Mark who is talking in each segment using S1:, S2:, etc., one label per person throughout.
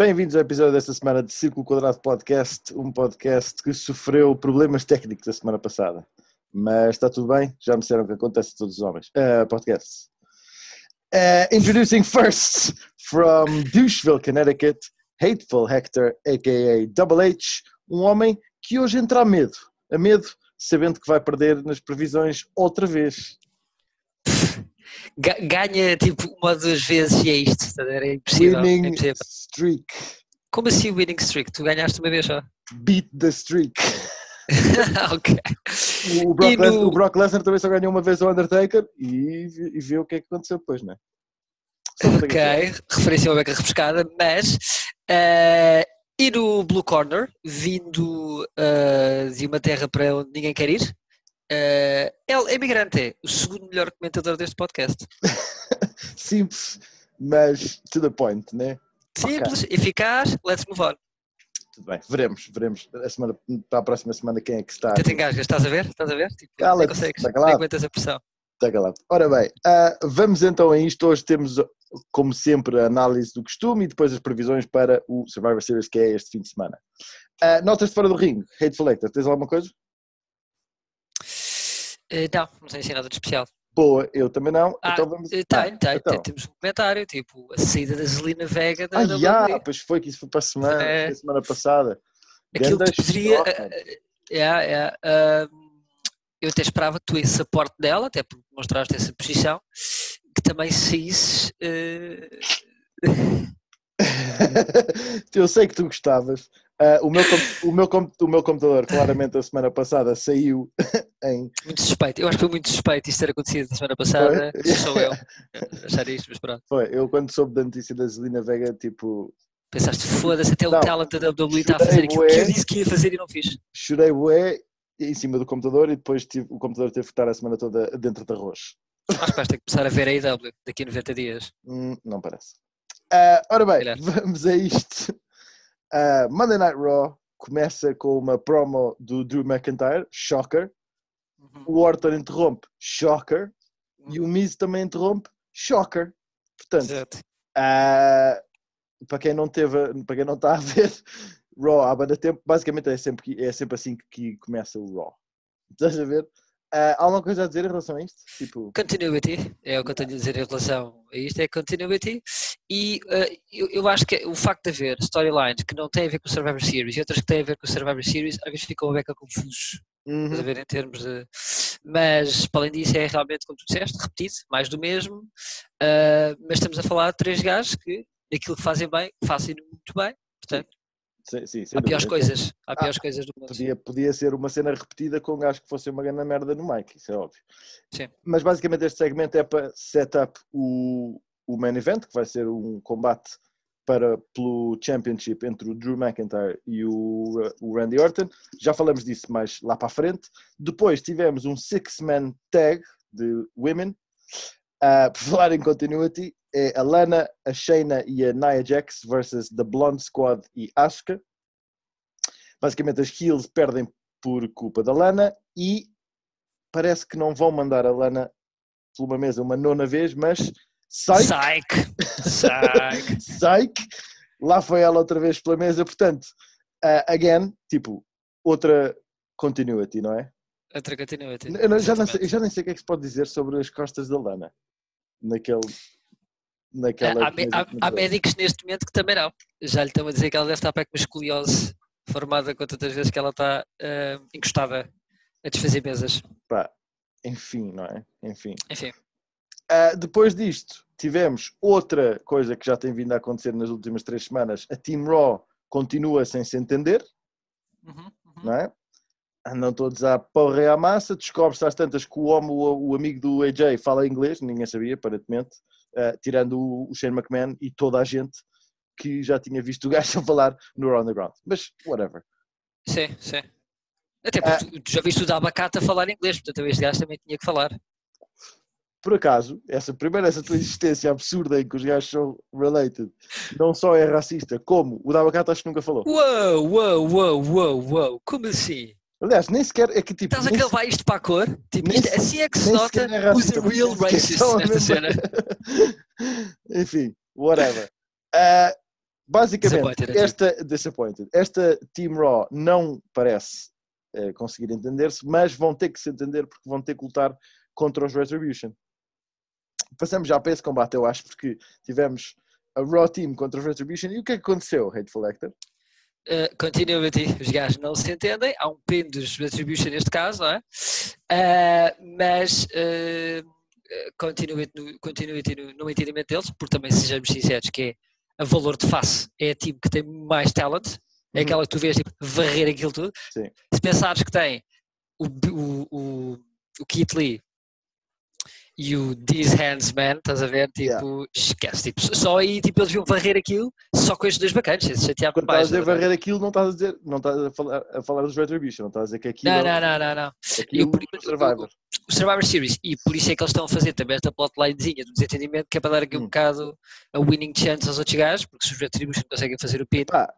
S1: Bem-vindos ao episódio desta semana de Círculo Quadrado Podcast, um podcast que sofreu problemas técnicos a semana passada. Mas está tudo bem, já me disseram que acontece a todos os homens. Uh. Uh, introducing first from Doucheville, Connecticut, Hateful Hector, a.k.a. Double H, um homem que hoje entra a medo. A medo, sabendo que vai perder nas previsões outra vez.
S2: Ganha tipo uma ou duas vezes e é isto. É impossível.
S1: Winning
S2: é impossível.
S1: streak.
S2: Como assim winning streak? Tu ganhaste uma vez só?
S1: Beat the streak.
S2: ok.
S1: O Brock,
S2: no-
S1: Lesnar, o Brock Lesnar também só ganhou uma vez ao Undertaker e, e viu o que é que aconteceu depois, não é?
S2: Ok, referência a uma beca refrescada, mas eh, e no Blue Corner, vindo eh, de uma terra para onde ninguém quer ir, eh, ele é imigrante, o segundo melhor comentador deste podcast.
S1: Simples, mas to the point, né?
S2: Simples, eficaz, let's move on.
S1: Tudo bem, veremos, veremos a semana, para a próxima semana quem é que está.
S2: Até te engasgas, estás a ver? Estás a ver? Tipo,
S1: Cala-te,
S2: consegues,
S1: calado.
S2: aguentas a pressão.
S1: Está calado. Ora bem, ah, vamos então a isto. Hoje temos, como sempre, a análise do costume e depois as previsões para o Survivor Series que é este fim de semana. Ah, notas de fora do ringue, Hateful Hector, tens alguma coisa?
S2: Eh, não, não tenho assim nada de especial.
S1: Boa, eu também não.
S2: Ah,
S1: então vamos.
S2: Eh,
S1: Ah,
S2: Tem, tem,
S1: então.
S2: tem, temos um comentário, tipo, a saída da Zelina Vega da
S1: Ah, já, pois foi que isso foi para a semana,
S2: É.
S1: foi a semana passada.
S2: Aquilo
S1: Ganda
S2: que poderia. eh, eh, ah, eu até esperava que tu, esse aporte dela, até porque mostraste essa posição, que também saísses. eh,
S1: eu sei que tu gostavas. Ah, o, meu, o, meu, o meu computador, claramente, a semana passada saiu em.
S2: muito suspeito. Eu acho que foi muito suspeito isto ter acontecido na semana passada.
S1: Foi?
S2: Sou eu achar isto, mas pronto.
S1: Foi, eu quando soube da notícia da Zelina Vega, tipo,
S2: Pensaste, foda-se, até o
S1: Não.
S2: talent da WWE está a fazer aquilo que eu disse que ia fazer e não fiz.
S1: chorei bué em cima do computador e depois tive- o computador teve que estar a semana toda dentro de arroz.
S2: Acho que vais ter que começar a ver a IW daqui a 90 dias.
S1: Hum, não parece. Ah, ora bem, vamos a isto. Ah, Monday Night Raw começa com uma promo do Drew McIntyre, shocker.
S2: Uhum.
S1: O Orton interrompe, shocker. E o Miz também interrompe, shocker. Portanto, ah, para quem não teve, para quem não está a ver, Raw há banda tempo, basicamente é sempre, é sempre assim que, começa o Raw. Estás a ver? Ah, há alguma coisa a dizer em relação a isto? Tipo,
S2: Continuity, é o que eu tenho a dizer em relação a isto, é continuity. E eh, eu, eu acho que o facto de haver storylines que não têm a ver com o Survivor Series e outras que têm a ver com o Survivor Series, às vezes ficam a beca confusos.
S1: uhum,
S2: a ver em termos de. Mas, para além disso, é realmente, como tu disseste, repetido, mais do mesmo. Ah, mas estamos a falar de três gajos que, naquilo que fazem bem, fazem muito bem. Portanto,
S1: sim, sim,
S2: há piores coisas. Há piores coisas do mundo.
S1: Podia, podia ser uma cena repetida com um gajo que fosse uma grande merda no mic, isso é óbvio.
S2: Sim.
S1: Mas basicamente este segmento é para set up o, o main event, que vai ser um combate para, pelo Championship entre o Drew McIntyre e o, o Randy Orton. Já falamos disso mais lá para a frente. Depois tivemos um six-man tag de women. Ah, por falar em continuity, é a Lana, a Shayna e a Nia Jax versus The Blonde Squad e Asuka. Basicamente as heels perdem por culpa da Lana e parece que não vão mandar a Lana por uma mesa uma nona vez, mas psych,
S2: Psych! Psych!
S1: lá foi ela outra vez pela mesa, portanto, ah, again, tipo, outra continuity, não é?
S2: Outra continuity.
S1: Eu, não- já não sei, já nem sei o que é que se pode dizer sobre as costas da Lana. Naquele. Naquela.
S2: Há, há- há médicos neste momento que também não. Já lhe estão a dizer que ela deve estar para com uma escoliose formada com tantas vezes que ela está ah, encostada a desfazer mesas.
S1: Pá, enfim, não é? Enfim.
S2: Enfim,
S1: Ah, depois disto, tivemos outra coisa que já tem vindo a acontecer nas últimas três semanas. A Team Raw continua sem se entender,
S2: Uhum, uhum.
S1: não é? Andam todos à porra à massa. Descobre-se às tantas que o homem, o, o amigo do AJ, fala inglês, ninguém sabia, aparentemente, ah, tirando o, o Shane McMahon e toda a gente que já tinha visto o gajo a falar no Round the Ground. Mas, whatever.
S2: sim, sim. Até porque tu, tu já viste o da abacate a falar inglês, portanto este gajo também tinha que falar.
S1: Por acaso, essa primeira, essa tua existência absurda em que os gajos são related, não só é racista, como o Dabacata acho que nunca falou.
S2: Uou, uou, uou, uou, uou, como assim?
S1: Aliás, nem sequer é que tipo.
S2: Estás a cavar isto para a cor? Tipo, isto-
S1: se-
S2: assim é que se nota
S1: é racista,
S2: real
S1: nem sequer
S2: racist
S1: são a
S2: nesta cena.
S1: Enfim, whatever. Ah, Basicamente,
S2: Disappointed, é
S1: esta, disappointed. esta Team Raw não parece eh, conseguir entender-se, mas vão ter que se entender porque vão ter que lutar contra os Retribution. Passamos já para esse combate, eu acho, porque tivemos a Raw Team contra os Retribution. E o que é que aconteceu, Hateful Hector?
S2: Uh, continuity, os gajos não se entendem, há um pin dos Retribution neste caso, não é? Uh, mas uh, continuity, no, continuity no, no entendimento deles, porque também sejamos sinceros que é a valor de face, é a time que tem mais talent, é
S1: Uhum.
S2: aquela que tu vês tipo, varrer aquilo tudo.
S1: Sim.
S2: Se pensares que tem o, o, o, o Keith Lee e o These Hands Man, estás a ver? Tipo,
S1: Yeah.
S2: esquece, tipo, só aí tipo, eles iam varrer aquilo só com estes dois bacanas, se chatear
S1: Quando
S2: mais.
S1: estás a dizer varrer aquilo, não estás a dizer, não estás a falar, a falar dos Retribution, não estás a dizer que aquilo
S2: Não,
S1: é
S2: não, não, não, não.
S1: aquilo
S2: Eu-
S1: do Survivor.
S2: O Survivor Series, e por isso é que eles estão a fazer também esta plotlinezinha do desentendimento, que é para dar aqui um
S1: Hum.
S2: bocado a winning chance aos outros gajos, porque se os Retribution conseguem fazer o pin,
S1: Pá,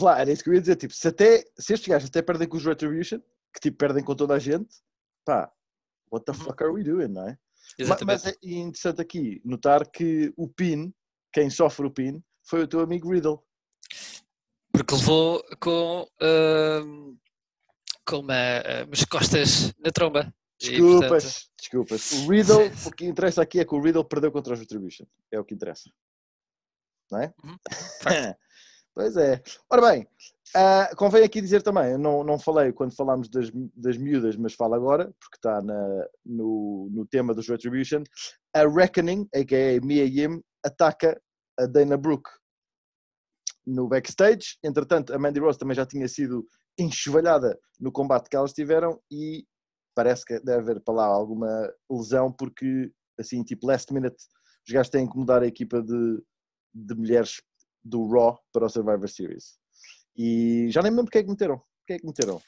S1: lá, era isso que eu ia dizer. Tipo, se, até, se estes gajos até perdem com os Retribution, que tipo perdem com toda a gente, pá, what the
S2: Uhum.
S1: fuck are we doing, não é?
S2: Exatamente.
S1: Mas é interessante aqui notar que o pin, quem sofre o pin, foi o teu amigo Riddle.
S2: Porque levou com, ahm, com uma, umas costas na tromba. E,
S1: Desculpas,
S2: portanto,
S1: desculpas. O Riddle, o que interessa aqui é que o Riddle perdeu contra os Retribution. É o que interessa. Não é?
S2: Uhum.
S1: pois é. Ora bem, ah, convém aqui dizer também, não, não falei quando falámos das, das miúdas, mas falo agora, porque está na- no, no tema dos Retribution. A Reckoning, a.k.a. Mia Yim, ataca a Dana Brooke no backstage. Entretanto, a Mandy Rose também já tinha sido enxovalhada no combate que elas tiveram e parece que deve haver para lá alguma lesão, porque assim, tipo, last minute, os gajos têm que mudar a equipa de, de mulheres do Raw para o Survivor Series. E já nem me lembro porque é que meteram. Porque é que meteram?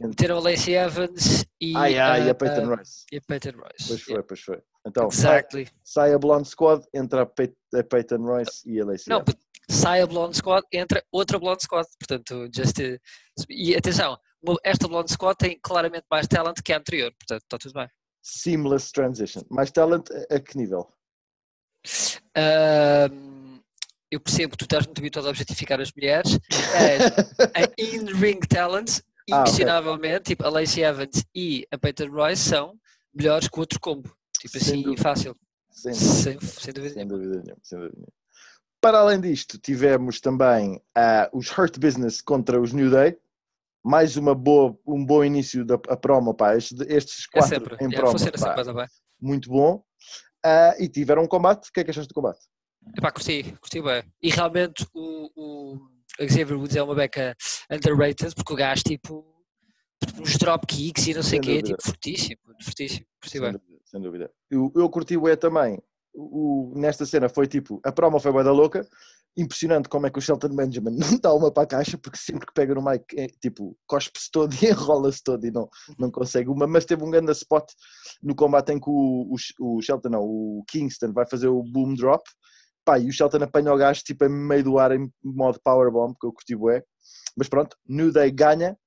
S2: meteram a Lacey Evans e,
S1: Ai, ai,
S2: a,
S1: a Peyton Royce.
S2: e a Peyton Royce.
S1: Pois foi, pois foi. Então, sai,
S2: Exactly.
S1: sai a Blonde Squad, entra a, Pey- a Peyton Royce e a Lacey
S2: Não,
S1: Evans.
S2: sai a Blonde Squad, entra outra Blonde Squad. Portanto, just e atenção, esta Blonde Squad tem claramente mais talent que a anterior. Portanto, está tudo bem.
S1: Seamless transition. Mais talent a, a que nível?
S2: Ahm, eu percebo que tu estás muito habituado a objetificar as mulheres. a in-ring talent,
S1: Ah, ok.
S2: inquestionavelmente, tipo a Lacey Evans e a Peyton Royce são melhores que o outro combo. Tipo
S1: Sem
S2: assim,
S1: dúvida.
S2: fácil.
S1: Sem,
S2: Sem, sem dúvida
S1: sem
S2: nenhuma.
S1: dúvida nenhuma. Sem dúvida nenhuma. Para além disto, tivemos também ah, os Hurt Business contra os New Day. Mais uma boa, um bom início da promo, pá. Estes, estes
S2: É
S1: quatro
S2: sempre.
S1: em
S2: é,
S1: promo,
S2: funciona
S1: pá,
S2: sempre,
S1: muito bom. Ah, e tiveram um combate. O que é que achaste do combate?
S2: Epá, curti, curti bem. E realmente o, o Xavier Woods é uma beca underrated porque o gajo tipo uns dropkicks e não sei o quê,
S1: dúvida.
S2: tipo fortíssimo, fortíssimo, curti
S1: Sem
S2: bem.
S1: dúvida, sem dúvida. Eu, eu curti o E também. O, o- nesta cena foi tipo, a promo foi bué da louca. Impressionante como é que o Shelton Benjamin não dá uma para a caixa, porque sempre que pega no mic, é, tipo, cospe-se todo e enrola-se todo e não, não consegue uma. Mas teve um grande spot no combate em que o, o, o Shelton, não, o Kingston vai fazer o boom drop. Pá, e o Shelton apanha o gajo tipo em meio do ar em modo powerbomb, que eu curti bué. Mas pronto, New Day ganha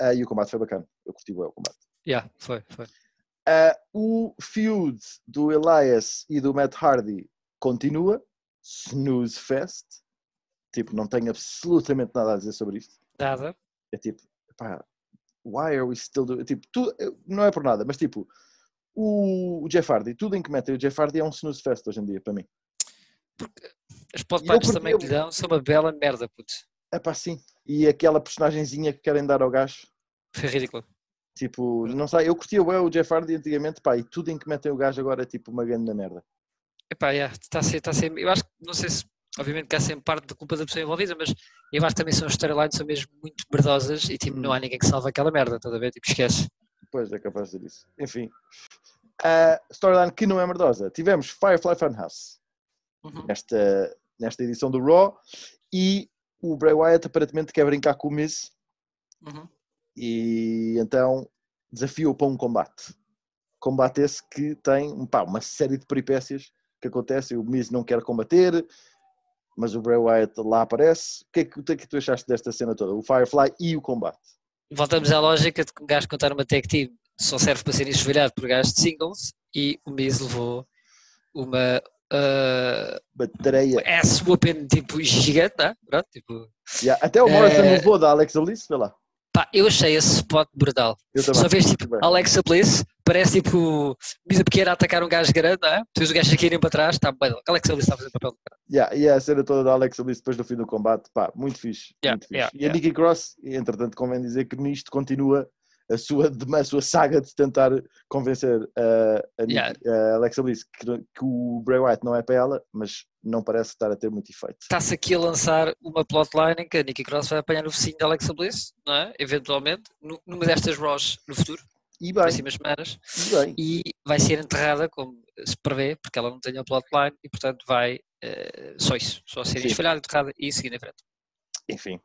S1: ah, e o combate foi bacana. Eu curti bué o combate.
S2: Yeah, foi, foi.
S1: Uh, o feud do Elias e do Matt Hardy continua. Snooze Fest. Tipo, não tenho absolutamente nada a dizer sobre isto.
S2: Nada.
S1: É tipo, pá, why are we still doing... Tipo, tu, não é por nada, mas tipo, o, o Jeff Hardy, tudo em que metem o Jeff Hardy é um Snooze Fest hoje em dia, para mim.
S2: As
S1: eu
S2: podpipes
S1: curti-
S2: também
S1: eu-
S2: que lhe dão são uma bela merda, puto.
S1: É pá, sim. E aquela personagenzinha que querem dar ao gajo,
S2: Foi ridículo.
S1: tipo, não sei, eu curtia o Jeff Hardy antigamente, pá, e tudo em que metem o gajo agora é tipo uma grande merda.
S2: Epá, yeah, está a ser, está a ser, eu acho que, não sei se, obviamente que há sempre parte da culpa da pessoa envolvida, mas eu acho que também são as storylines são mesmo muito merdosas e tipo, não há ninguém que salve aquela merda, estás a ver? Tipo, esquece.
S1: Pois é capaz de dizer isso. Enfim. A storyline que não é merdosa. Tivemos Firefly Funhouse
S2: Uhum.
S1: nesta, nesta edição do Raw e o Bray Wyatt aparentemente quer brincar com o Miz
S2: Uhum.
S1: e então desafio para um combate. Combate esse que tem pá, uma série de peripécias que acontecem. O Miz não quer combater, mas o Bray Wyatt lá aparece. O que é que, o que é que tu achaste desta cena toda? O Firefly e o combate.
S2: Voltamos à lógica de que um gajo contar uma tag team só serve para ser enxovalhado por gajos de singles e o Miz levou uma, uh,
S1: Bateria.
S2: ass whooping tipo gigante, não é? Pronto, tipo,
S1: Yeah, Até o Morrison
S2: Eh,
S1: levou da Alexa Bliss, vê lá.
S2: pá, eu achei esse spot brutal. Só vês tipo
S1: Bem.
S2: Alexa Bliss, parece tipo misa pequena a atacar um gajo grande, não é? Depois o gajo aqui irem para trás, está bem. Alexa Bliss está a fazer papel cara.
S1: Yeah, e a cena toda da Alexa Bliss depois do fim do combate, pá, muito fixe.
S2: Yeah,
S1: muito fixe.
S2: yeah,
S1: e a
S2: yeah.
S1: Nikki Cross, entretanto, convém dizer que nisto continua a sua, a sua saga de tentar convencer uh, a, Nikki-
S2: Yeah.
S1: a Alexa Bliss que, que o Bray Wyatt não é para ela, mas não parece estar a ter muito efeito.
S2: Está-se aqui a lançar uma plotline em que a Nikki Cross vai apanhar o focinho da Alexa Bliss, não é? Eventualmente, nu- numa destas Raws no futuro,
S1: E bem,
S2: próximas semanas,
S1: e
S2: e vai ser enterrada, como se prevê, porque ela não tem a plotline e, portanto, vai eh, só isso, só ser
S1: Sim.
S2: esfalhada, enterrada e seguir em frente.
S1: Enfim.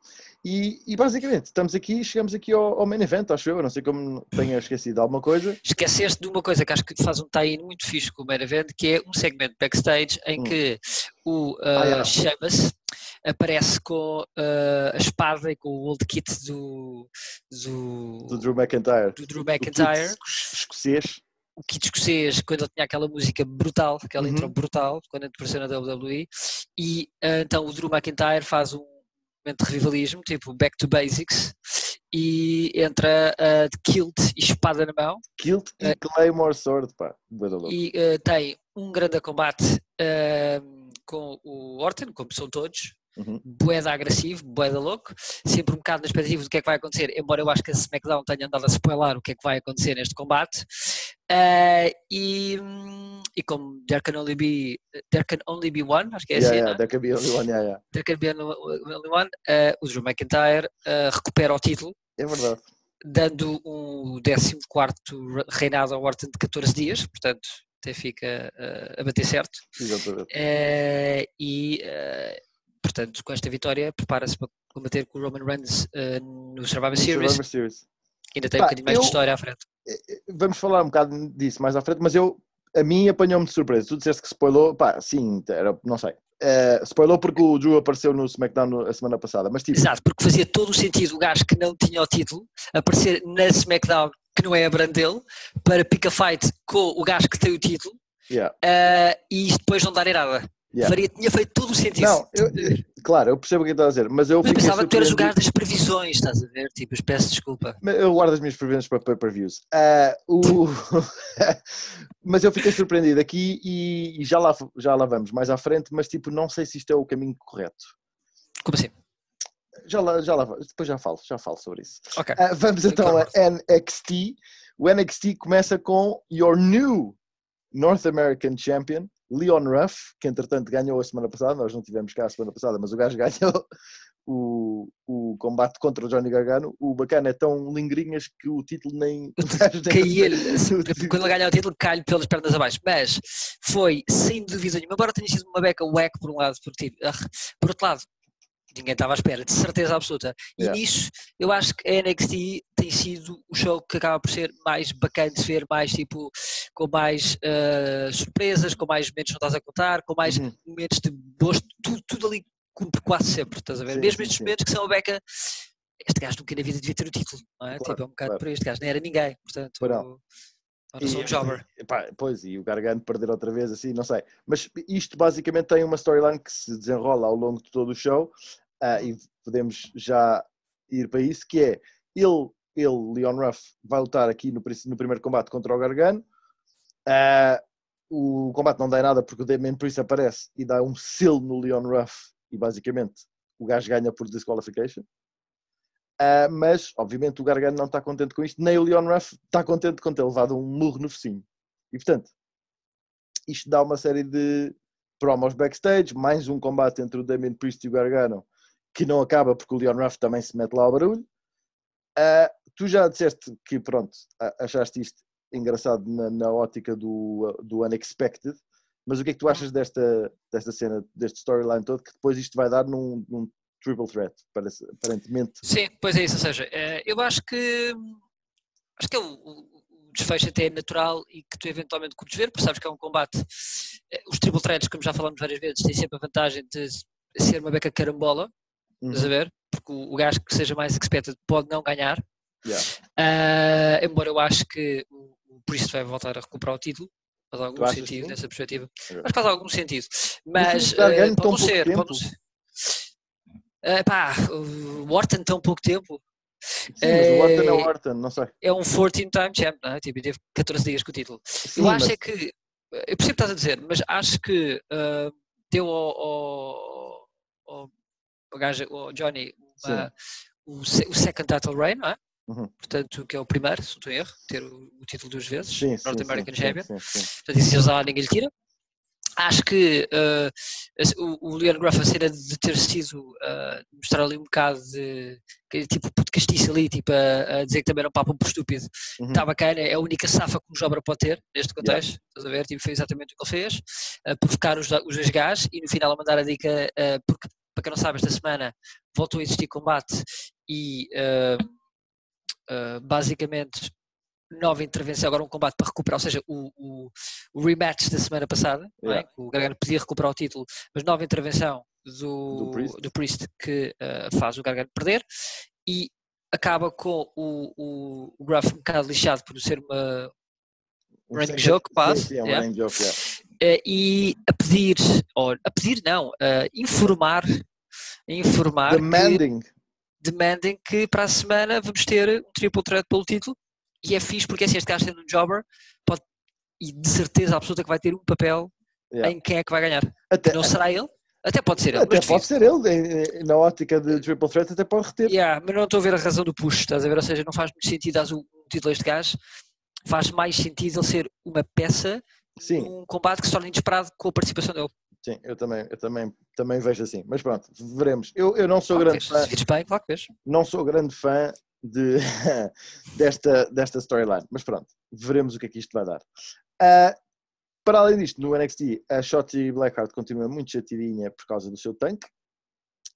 S1: E, e basicamente, estamos aqui, chegamos aqui ao, ao main event, acho eu. Não sei como tenha esquecido alguma coisa.
S2: Esqueceste de uma coisa que acho que faz um tie-in muito fixe com o main event, que é um segmento backstage em
S1: Hum.
S2: que o
S1: Ah,
S2: uh,
S1: yeah.
S2: Sheamus aparece com uh, a espada e com o old kit do, do,
S1: Do Drew McIntyre.
S2: do Drew
S1: O kit
S2: McIntyre,
S1: esco- Escocês.
S2: o kit escocês, quando ele tinha aquela música brutal, aquela
S1: Uhum.
S2: intro brutal, quando apareceu na WWE, e uh, então o Drew McIntyre faz um momento de revivalismo, tipo Back to Basics, e entra uh, de kilt e espada na mão,
S1: Kilt e
S2: É.
S1: Claymore Sword, pá.
S2: E eh, tem um grande combate eh, com o Orton, como são todos,
S1: Uhum.
S2: boeda agressivo, boeda louco, sempre um bocado na expectativa do que é que vai acontecer, embora eu acho que a SmackDown tenha andado a spoiler o que é que vai acontecer neste combate. Eh, e, e como there can, only be, there can only be one, acho que é
S1: Yeah,
S2: assim,
S1: yeah,
S2: é?
S1: there can be only one, yeah, yeah.
S2: there can be only one, eh, o Drew McIntyre eh, recupera o título,
S1: É verdade.
S2: dando um 14 reinado ao Orton de 14 dias, portanto até fica eh, a bater certo.
S1: Exatamente.
S2: Eh, e, eh, portanto, com esta vitória, prepara-se para combater com o Roman Reigns eh, no Survivor Series.
S1: Survivor Series.
S2: Ainda tem um
S1: Pá,
S2: bocadinho mais
S1: eu-
S2: de história à frente.
S1: Vamos falar um bocado disso mais à frente, mas eu, a mim apanhou-me de surpresa. Tu disseste que spoilou, pá, sim, era, não sei. Eh, spoilou porque o Drew apareceu no SmackDown a semana passada, mas tipo,
S2: Exato, porque fazia todo o sentido o gajo que não tinha o título aparecer na SmackDown, que não é a brand dele, para pick a fight com o gajo que tem o título
S1: yeah,
S2: eh, e isto depois não dar nada.
S1: Yeah.
S2: Faria, tinha feito todo o sentido.
S1: Não, eu- claro, eu percebo o que estás a dizer, mas eu
S2: Mas pensava que tu eras o gajo das previsões, estás a ver? Tipo, peço desculpa.
S1: Eu guardo as minhas preferências para pay-per-views. Ah, o... mas eu fiquei surpreendido aqui e, e já, lá, já lá vamos mais à frente, mas tipo, não sei se isto é o caminho correto.
S2: Como assim?
S1: Já lá, já lá, depois já falo, já falo sobre isso.
S2: Ok.
S1: Ah, vamos então a NXT. O NXT começa com your new North American Champion, Leon Ruff, que entretanto ganhou a semana passada, nós não tivemos cá a semana passada, mas o gajo ganhou o, o combate contra o Johnny Gargano. O bacana é tão lingrinhas que o título nem.
S2: caía-lhe, quando ele ganha o título, cai-lhe pelas pernas abaixo. Mas foi, sem dúvida nenhuma, embora tenha sido uma beca whack por um lado, por, ah, por outro lado, ninguém estava à espera, de certeza absoluta. E
S1: Yeah.
S2: nisso, eu acho que a NXT tem sido o show que acaba por ser mais bacana de ver, mais tipo, com mais ah, surpresas, com mais momentos que não estás a contar, com mais
S1: Uhum.
S2: momentos de gosto, tudo, tudo ali cumpre quase sempre, estás a ver?
S1: Sim,
S2: Mesmo estes
S1: sim.
S2: momentos que são a beca. Este gajo nunca na vida devia ter o título, não é?
S1: Claro,
S2: tipo, é um bocado
S1: claro.
S2: por este gajo nem era ninguém, portanto,
S1: não.
S2: só um jobber.
S1: e, pá, pois, e o Gargano perder outra vez, assim, não sei. Mas isto basicamente tem uma storyline que se desenrola ao longo de todo o show ah, e podemos já ir para isso, que é ele, ele Leon Ruff, vai lutar aqui no, no primeiro combate contra o Gargano. Ah, o combate não dá em nada porque o Damien Priest aparece e dá um selo no Leon Ruff e basicamente o gajo ganha por disqualification. Ah, mas, obviamente, o Gargano não está contente com isto, nem o Leon Ruff está contente com ter levado um murro no focinho. E, portanto, isto dá uma série de promos backstage, mais um combate entre o Damien Priest e o Gargano, que não acaba porque o Leon Ruff também se mete lá ao barulho. Ah, tu já disseste que, pronto, achaste isto engraçado na, na ótica do, do unexpected, mas o que é que tu achas desta, desta cena, deste storyline todo, que depois isto vai dar num, num triple threat, parece, aparentemente.
S2: Sim, pois é isso, ou seja, eh, eu acho que acho que é o, o- o desfecho até é natural e que tu eventualmente curtes ver, porque sabes que é um combate. eh, Os triple threats, como já falamos várias vezes, têm sempre a vantagem de ser uma beca carambola, estás a
S1: Uhum.
S2: ver? Porque o, o gajo que seja mais expected pode não ganhar.
S1: Yeah.
S2: Ah, embora eu acho que o, o Priest vai voltar a recuperar o título, Faz algum sentido nessa perspectiva. Mas faz algum sentido. Mas eh,
S1: tão
S2: pode não ser, pode não ser. Eh, pá, o Orton tão pouco tempo.
S1: Sim, mas o Orton é o
S2: Eh,
S1: Orton, não sei.
S2: É um 14-time champ, não é? Tipo, teve 14 dias com o título.
S1: Sim,
S2: eu acho
S1: mas-
S2: é que, eu percebo o que estás a dizer, mas acho que ah, deu ao, ao, ao, ao Johnny, uma- o, o second title reign, não é?
S1: Uhum.
S2: Portanto, que é o primeiro, se não estou erro, ter o, o título duas vezes,
S1: Sim,
S2: North
S1: sim,
S2: American
S1: sim,
S2: Champion.
S1: sim, sim.
S2: Portanto, isso já lá ninguém lhe tira. Acho que esse- o, o Leon Gruff, a cena de ter sido, ah, mostrar ali um bocado de, tipo, puto castiço ali, tipo, a, a dizer que também era um papo por estúpido,
S1: Uhum.
S2: está bacana, é a única safa que um Jobra pode ter neste contexto, estás a ver? Tipo, foi exatamente o que ele fez, a provocar os, os dois gajos e no final a mandar a dica, ah, porque para quem não sabe, esta semana voltou a existir combate e ah, ah, basicamente nova intervenção, agora um combate para recuperar, ou seja, o, o, o rematch da semana passada, é?
S1: Yeah.
S2: Que o Gargano podia recuperar o título, mas nova intervenção do,
S1: Do Priest.
S2: do Priest que ah, faz o Gargano perder e acaba com o, o, o Gruff um bocado lixado por ser uma
S1: Um
S2: running joke
S1: sim,
S2: pass,
S1: sim, é um
S2: yeah.
S1: joke, yeah.
S2: eh, e a pedir, ou a pedir não, a informar, a informar que,
S1: Demanding
S2: que para a semana vamos ter um triple threat pelo título e é fixe porque assim, este gajo sendo um jobber pode, e de certeza absoluta que vai ter um papel
S1: Yeah.
S2: em quem é que vai ganhar.
S1: Até,
S2: Não será ele? Até pode ser ele,
S1: até
S2: mas
S1: pode ser ele, na ótica de Triple Threat, até pode reter.
S2: Yeah, mas não estou a ver a razão do push, estás a ver? Ou seja, não faz muito sentido dar um título a este gajo, faz mais sentido ele ser uma peça
S1: Sim,
S2: num combate que se torna inesperado com a participação dele.
S1: Sim, eu também, eu também, também vejo assim. Mas pronto, veremos. Eu, eu não sou
S2: Claro
S1: grande fã,
S2: bem, claro
S1: não sou grande fã de, desta, desta storyline, mas pronto, veremos o que é que isto vai dar. Ah, para além disto, no NXT, a Shotzi Blackheart continua muito chatidinha por causa do seu tanque.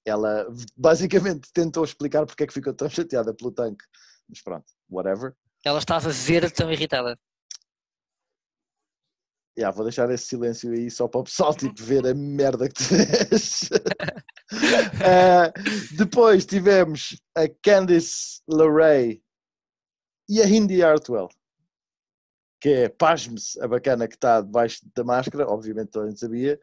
S1: Ela basicamente tentou explicar porque é que ficou tão chateada pelo tanque, mas pronto, whatever.
S2: Ela estava verde tão irritada.
S1: Yeah, vou deixar esse silêncio aí só para o pessoal tipo, ver a merda que tu vês. Ah, depois tivemos a Candice LeRae e a Indy Hartwell, que é, pasme-se, a bacana que está debaixo da máscara, obviamente toda a gente sabia,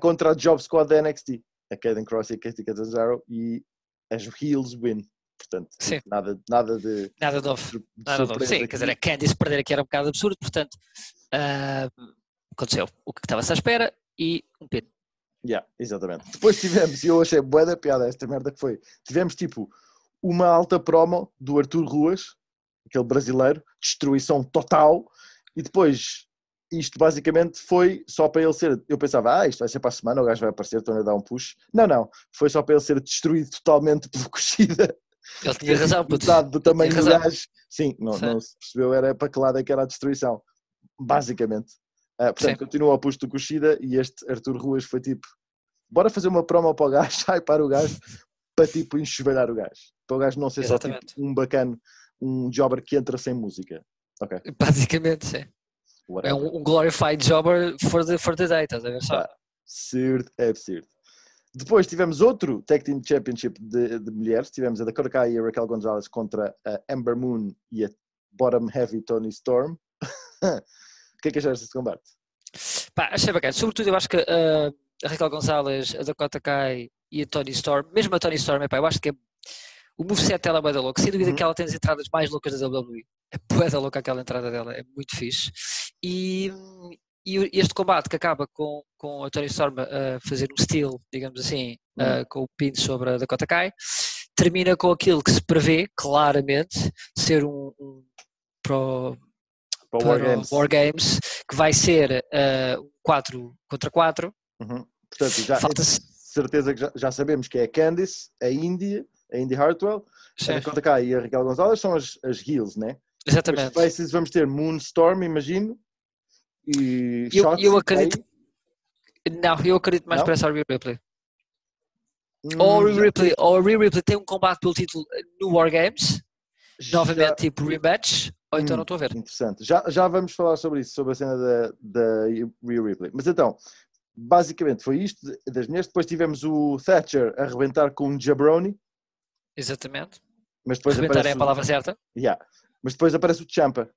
S1: contra a Job Squad da NXT, a Caden Cross e a Katie Catanzaro, e as Heels win. Portanto,
S2: Sim.
S1: nada, nada de,
S2: Nada novo.
S1: de
S2: Nada
S1: surpresa
S2: Sim, quer
S1: aqui.
S2: dizer, a Candice perder aqui era um bocado absurdo, portanto, ah, aconteceu o que estava-se à espera e um pino.
S1: Yeah, exatamente. Depois tivemos, e eu achei bué da piada esta merda que foi, tivemos tipo uma alta promo do Arthur Ruas, aquele brasileiro, destruição total, e depois isto basicamente foi só para ele ser, eu pensava, ah, isto vai ser para a semana, o gajo vai aparecer, estão a dar um push. Não, não, foi só para ele ser destruído totalmente pelo Kushida.
S2: Ele tinha razão, puto.
S1: Do tamanho do gajo. Sim, não,
S2: Sim.
S1: não se percebeu, era para que lado é que era a destruição. Basicamente. Ah, portanto,
S2: Sim.
S1: continua o push do Kushida e este Arthur Ruas foi tipo, bora fazer uma promo para o gajo, hypar o gajo, para tipo enxovalhar o gajo. Para o gajo não ser só
S2: Exatamente.
S1: tipo um bacano, um jobber que entra sem música. Ok,
S2: Basicamente, sim. É um, um glorified jobber for the, for the day, estás a ver só?
S1: Pá, Absurdo, é absurdo. Depois tivemos outro Tag Team Championship de, de mulheres. Tivemos a Dakota Kai e a Raquel Gonzalez contra a Amber Moon e a Bottom Heavy Tony Storm. o que é que achaste deste combate?
S2: Pá, achei bacana. Sobretudo, eu acho que ah, a Raquel Gonzalez, a Dakota Kai e a Tony Storm, mesmo a Tony Storm, epá, eu acho que é, o moveset dela é bué da louca. Sem dúvida
S1: Uhum.
S2: que ela tem as entradas mais loucas da WWE. É bué da louca aquela entrada dela, é muito fixe. E, e este combate que acaba com, com a Tony Storm a fazer um steal, digamos assim, ah,
S1: Uhum.
S2: com o pin sobre a Dakota Kai, termina com aquilo que se prevê, claramente, ser um, um pro,
S1: Para o
S2: para
S1: War Games.
S2: Que vai ser ah, um 4 contra 4.
S1: Uhum. Portanto, já,
S2: Falta
S1: certeza que já, já sabemos que é a Candice, a Indy, a Indy Hartwell, a Dakota Kai e a Raquel Gonzalez são as, as heels, né? Os
S2: Exatamente.
S1: faces vamos ter Moonstorm, imagino. E
S2: Eu-
S1: Shotzi,
S2: eu acredito-. Não, eu acredito mais
S1: Não?
S2: para essa Rhea Ripley.
S1: Hum,
S2: Ou Rhea Ripley, ou a Rhea Ripley tem um combate pelo título no War Games,
S1: já-
S2: novamente tipo rematch, ou então
S1: Hum.
S2: não estou a ver.
S1: Interessante. Já, já vamos falar sobre isso, sobre a cena da, da Rhea Ripley. Mas então, basicamente foi isto das mulheres. Depois tivemos o Thatcher a arrebentar com um Jabroni,
S2: Exatamente.
S1: mas depois
S2: Arrebentar
S1: aparece,
S2: é a palavra certa.
S1: o, yeah. mas depois aparece o Champa.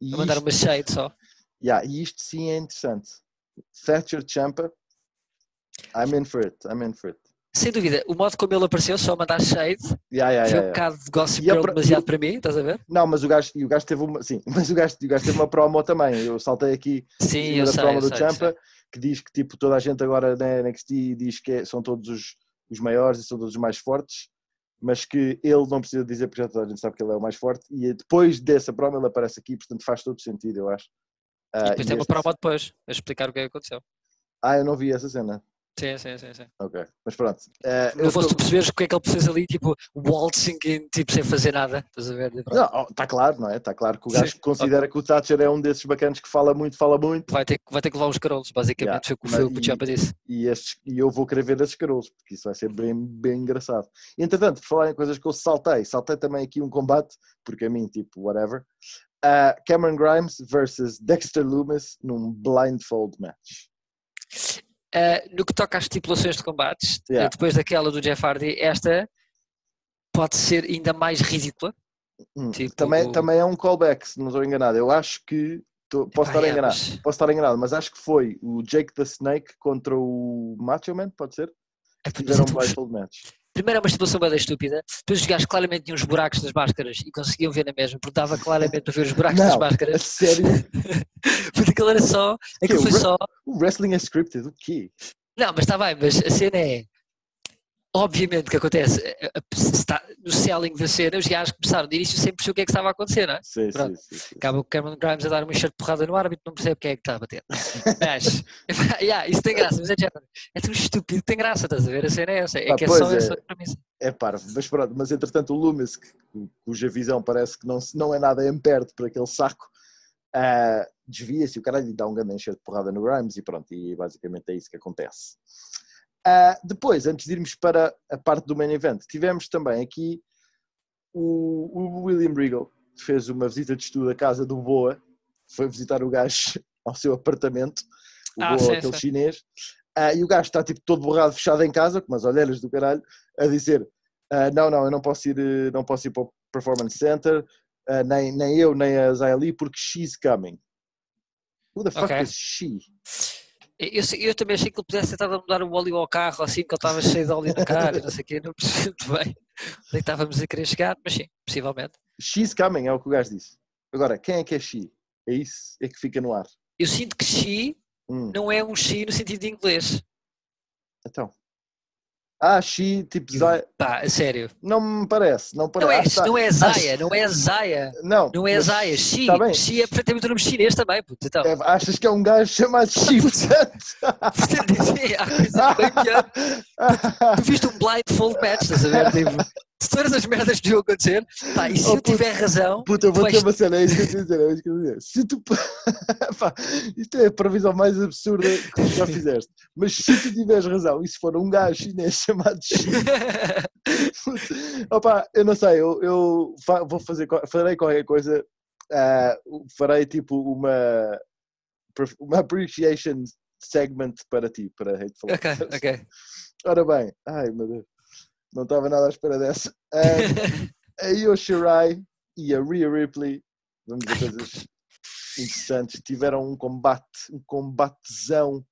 S1: E
S2: Vou mandar
S1: isto,
S2: uma shade só.
S1: Yeah, e isto sim é interessante. Thatcher Champa, I'm in for it, I'm in for it.
S2: Sem dúvida, o modo como ele apareceu, só mandar shade,
S1: Yeah, yeah,
S2: foi um
S1: yeah.
S2: bocado de gossip girl demasiado para mim, estás a ver?
S1: Não, mas o gajo, e o gajo teve uma, sim, mas o gajo, o gajo teve uma promo também. Eu saltei aqui
S2: Sim, eu
S1: da
S2: sei,
S1: promo do
S2: sei,
S1: Champa,
S2: sei.
S1: que diz que tipo toda a gente agora na NXT diz que é- são todos os, os maiores e são todos os mais fortes, mas que ele não precisa dizer porque já toda a gente sabe que ele é o mais forte e depois dessa promo ele aparece aqui, portanto faz todo sentido, eu acho.
S2: E
S1: Ah,
S2: depois
S1: e
S2: tem uma
S1: este-
S2: prova depois, a explicar o que é que aconteceu.
S1: Ah, eu não vi essa cena.
S2: Sim, sim, sim. sim.
S1: Ok, mas pronto. Eu
S2: Não fosse
S1: tô-
S2: tu perceberes o que é que ele fez ali, tipo, waltzing in, tipo, sem fazer nada, estás a ver?
S1: Não, está claro, não é? Está claro que o
S2: Sim,
S1: gajo considera que o Thatcher é um desses bacanas que fala muito, fala muito,
S2: Vai ter, que- vai ter que levar os carolos, basicamente,
S1: Yeah,
S2: foi o que foi o
S1: e-
S2: Champa disse.
S1: e, estes, e eu vou querer ver esses carolos, porque isso vai ser bem, bem engraçado. Entretanto, por falar em coisas que eu saltei, saltei também aqui um combate, porque a mim, tipo, whatever. Ah, Cameron Grimes versus Dexter Loomis num blindfold match.
S2: Uh, no que toca às estipulações de combates,
S1: Yeah.
S2: depois daquela do Jeff Hardy, esta pode ser ainda mais ridícula.
S1: Hum,
S2: Tipo-
S1: também, também é um callback, se não estou enganado. Eu acho que. tô- posso
S2: Epá,
S1: estar
S2: é,
S1: enganado.
S2: mas-
S1: Posso estar enganado, mas acho que foi o Jake the Snake contra o Macho Man, pode ser?
S2: É,
S1: Fizeram um blindfold match.
S2: primeiro é uma situação bem estúpida, depois os gajos claramente tinham os buracos nas máscaras e conseguiam ver na mesma, porque dava claramente para ver os buracos das
S1: Não, a
S2: máscaras,
S1: sério?
S2: porque aquilo era só, aquilo
S1: o
S2: foi só,
S1: O wrestling é scripted, o quê?
S2: não, mas está bem, mas a cena é, obviamente que acontece, eh, eh, está no selling da cena, os gajos começaram de início sem perceber o que é que estava a acontecer, não é?
S1: Sim, sim, sim, sim.
S2: Acaba o Cameron Grimes a dar uma enxerto de porrada no árbitro, não percebe quem é que está a bater. Mas, yeah, isso tem graça, mas é, é tão estúpido que tem graça, estás a ver? A cena é essa, é
S1: Pá,
S2: que é só
S1: é.
S2: essa premissa.
S1: É parvo, mas pronto, mas entretanto o Loomis, que- cuja visão parece que não, não é nada em perto por aquele saco, ah, desvia-se o caralho lhe dá um grande encher de porrada no Grimes e pronto, e basicamente é isso que acontece. Ah, depois, antes de irmos para a parte do main event, tivemos também aqui o, o William Regal, que fez uma visita de estudo à casa do Boa, foi visitar o gajo ao seu apartamento, o
S2: Ah,
S1: Boa,
S2: sim,
S1: aquele
S2: sim.
S1: chinês, ah, e o gajo está tipo todo borrado, fechado em casa, com umas olheiras do caralho, a dizer ah, não, não, eu não posso ir, eh, não posso ir para o Performance Center, ah, nem, nem eu, nem a Zaya Lee, porque she's coming. Who the fuck
S2: Ok.
S1: is she?
S2: Eu, eu, também achei que ele pudesse tentar mudar o óleo ao carro, assim, que ele estava cheio de óleo na cara, e não sei o quê, não percebi muito bem onde é estávamos a querer chegar, mas sim, possivelmente.
S1: She's coming, é o que o gajo disse. Agora, quem é que é she? É isso, é que fica no ar.
S2: Eu sinto que she
S1: Hum,
S2: não é um she no sentido de inglês.
S1: então. Ah, she, tipo, Zaya.
S2: Pá, sério.
S1: Não me parece, não
S2: Não é,
S1: parece. Ah, tá.
S2: não é Zaya, não é Zaya.
S1: Não,
S2: Não é
S1: mas-
S2: Zaya, Xi.
S1: tá bem.
S2: Xi é perfeitamente o nome chinês também, puto. Então,
S1: É, achas que é um gajo chamado She, portanto?
S2: Pior. Tu viste um blindfold match, estás a ver? Tipo, todas as merdas que iam acontecer, pá, e se
S1: Oh,
S2: eu tiver razão,
S1: Puta, eu vou
S2: vais-
S1: uma cena, é isso que eu dizer, é isso que eu dizer. Se tu... Pá, isto é a previsão mais absurda que tu já fizeste. Mas se tu tiveres razão, e se for um gajo chinês chamado puta, opá, eu não sei, eu, eu fa- vou fazer, farei qualquer coisa, ah, farei tipo uma, uma appreciation segment para ti, para Hateful
S2: ok, ok.
S1: Ora bem, ai meu Deus, não estava nada à espera dessa. A Io Shirai e a Rhea Ripley, vamos ver coisas interessantes, tiveram um combate, um combatezão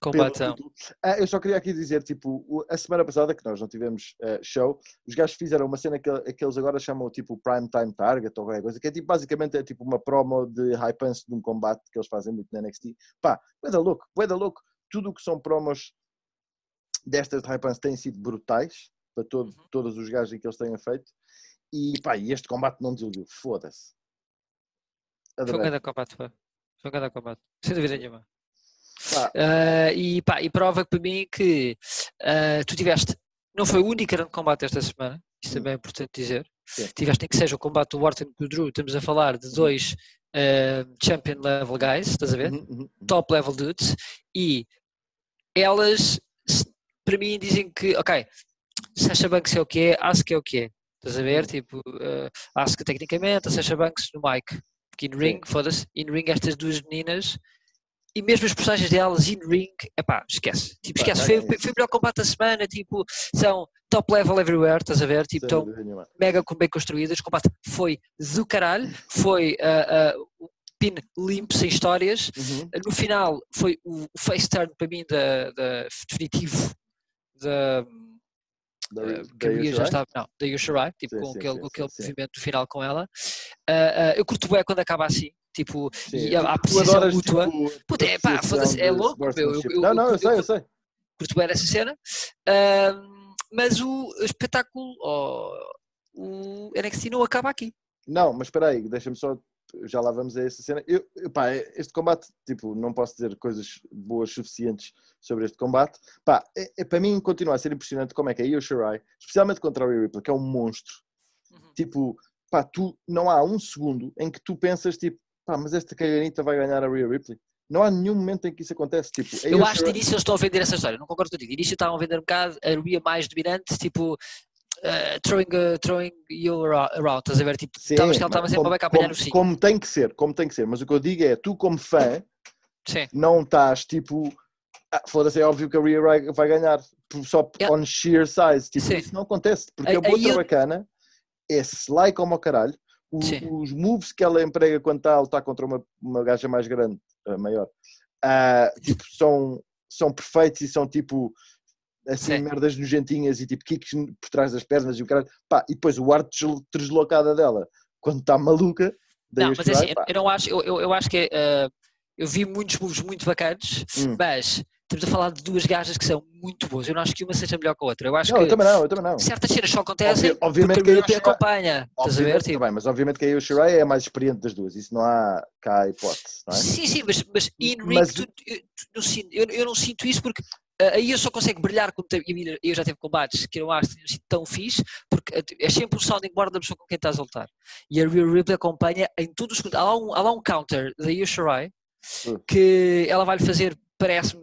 S2: Combatão.
S1: título. Ah, eu só queria aqui dizer, tipo, a semana passada que nós não tivemos ah, show, os gajos fizeram uma cena que, que eles agora chamam tipo Prime Time Target ou qualquer coisa, que é tipo, basicamente é tipo uma promo de punch de um combate que eles fazem muito na NXT. Pá, da louco, da louco. Tudo o que são promos destas punch têm sido brutais para todo,
S2: Uhum.
S1: todos os gajos que eles tenham feito. E pá, e este combate não desiludiu, foda-se.
S2: Foi um grande combate, pá. Foi um grande combate. Sem dúvida nenhuma.
S1: Pá,
S2: Ah, e, pá, e prova para mim que ah, tu tiveste, não foi o único grande combate esta semana, isso também é importante dizer.
S1: Sim.
S2: Tiveste nem que seja o combate do Orton com o Drew, estamos a falar de dois ah, champion level guys, estás a ver?
S1: uhum, uhum, uhum.
S2: Top level dudes, e elas, para mim, dizem que, ok, Sasha Banks é o que é, Asuka é o que é, estás a ver?
S1: Uhum.
S2: Tipo, uh, Asuka tecnicamente, a Sasha Banks no mic, porque in ring, foda-se, in ring estas duas meninas, e mesmo as personagens delas in ring, epá, esquece, tipo, esquece, foi,
S1: é
S2: foi
S1: isso.
S2: o melhor combate da semana, tipo, são top level everywhere, estás a ver? Tipo, estão mega bem construídas, o combate foi do caralho, foi, ah, ah, pin limpo, sem histórias.
S1: Uhum.
S2: No final foi o, o face turn para mim da, da definitivo da,
S1: Da,
S2: Uh, que a Mia já estava, não, da Yoshirai, tipo
S1: Sim,
S2: com
S1: sim,
S2: aquele,
S1: sim,
S2: aquele movimento final com ela. Uh, uh, eu curto bem quando acaba assim, tipo,
S1: Sim.
S2: e a, a
S1: adoras,
S2: mútua.
S1: tipo,
S2: Puta, é, pá, foda-se, é louco, meu, eu- eu-
S1: Não, não, eu
S2: eu-
S1: sei,
S2: eu-
S1: eu sei.
S2: curto bem essa cena. Ahm, mas o espetáculo, oh, o NXT não acaba aqui.
S1: Não, mas espera aí, deixa-me só, já lá vamos a essa cena. Eu, pá, este combate, tipo, não posso dizer coisas boas suficientes sobre este combate. Pá, é, é- para mim continua a ser impressionante como é que a Io Shirai, especialmente contra a Rhea Ripley, que é um monstro,
S2: Uhum.
S1: tipo, pá, tu, não há um segundo em que tu pensas, tipo, pá, mas esta caganita vai ganhar a Rhea Ripley. Não há nenhum momento em que isso acontece, tipo...
S2: Eu acho que de início eles estão a vender essa história, não concordo contigo. De início estavam a vender um bocado a Rhea mais dominante, tipo, uh, throwing, uh, throwing you arou- around, estás a ver? Tipo,
S1: Sim,
S2: estava sempre
S1: como,
S2: a apanhar
S1: como-
S2: no focinho.
S1: como tem que ser, como tem que ser. Mas o que eu digo é, tu como fã,
S2: Sim.
S1: não estás tipo. Ah, Foda-se, é óbvio que a Rhea vai, vai ganhar por- só
S2: Yeah.
S1: on sheer size. Tipo,
S2: Sim.
S1: isso não acontece. Porque
S2: Aí-
S1: a outra
S2: aí eu-
S1: bacana é Sly como ao caralho. O- os moves que ela emprega quando está a lutar contra uma, uma gaja mais grande, ah, maior, ah, tipo, são, são perfeitos e são tipo. Assim,
S2: Sim.
S1: merdas nojentinhas e tipo kicks por trás das pernas e o caralho. Pá, e depois o ar deslo- deslocada dela quando está maluca.
S2: Não, mas é assim, eu não acho, eu, eu, eu acho que uh, eu vi muitos moves muito bacanas,
S1: Hum.
S2: mas estamos a falar de duas gajas que são muito boas. Eu não acho que uma seja melhor que a outra. Eu acho
S1: Não, eu
S2: que
S1: também não, eu também não.
S2: certas cenas só acontecem
S1: Obvi- obviamente
S2: porque a
S1: que a Yoshirai-
S2: acompanha. Estás a ver? Tipo,
S1: bem, mas obviamente que a Io Shirai é a mais experiente das duas, isso não há cá hipótese, não é?
S2: Sim, sim, mas, mas in ring
S1: Mas
S2: tu- eu, tu não sinto- eu, eu não sinto isso porque aí eu só consigo brilhar quando te- eu, já tive combates que eu não acho que tão fixe porque é sempre o sounding board da pessoa com quem estás a lutar. E a Rhea Ripley acompanha em todos os. Há lá um, há lá um counter da Io Shirai
S1: Hum.
S2: que ela vai-lhe fazer, parece-me,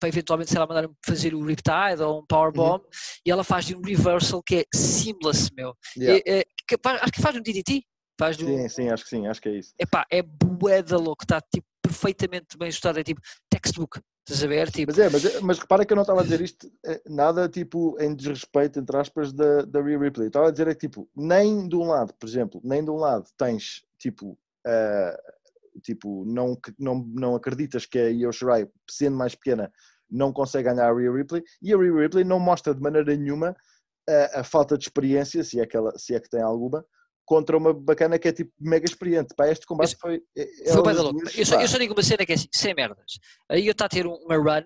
S2: para eventualmente se ela mandar fazer o Riptide ou um Powerbomb e ela faz de um reversal que é seamless, meu.
S1: Yeah.
S2: É- é- que acho que faz um DDT. Faz um,
S1: Sim, sim, acho que sim, acho que é isso.
S2: Epá, é bué da louco, está tipo, perfeitamente bem ajustado, é tipo textbook, estás a ver? Tipo,
S1: Mas é, mas, é- mas repara que eu não estava a dizer isto eh, nada tipo em desrespeito, entre aspas, da, da Rhea Ripley. Estava a dizer é que tipo, nem de um lado, por exemplo, nem de um lado tens tipo, ah, tipo não, não, não acreditas que a Io Shirai, sendo mais pequena, não consegue ganhar a Rhea Ripley e a Rhea Ripley não mostra de maneira nenhuma a, a falta de experiência, se é, que ela, se é que tem alguma, contra uma bacana que é tipo mega experiente. Para este combate foi. é-
S2: foi
S1: elas
S2: bué da louco. Eu só,
S1: pá,
S2: eu só digo uma cena que é assim, sem merdas. Aí eu está a ter um- uma run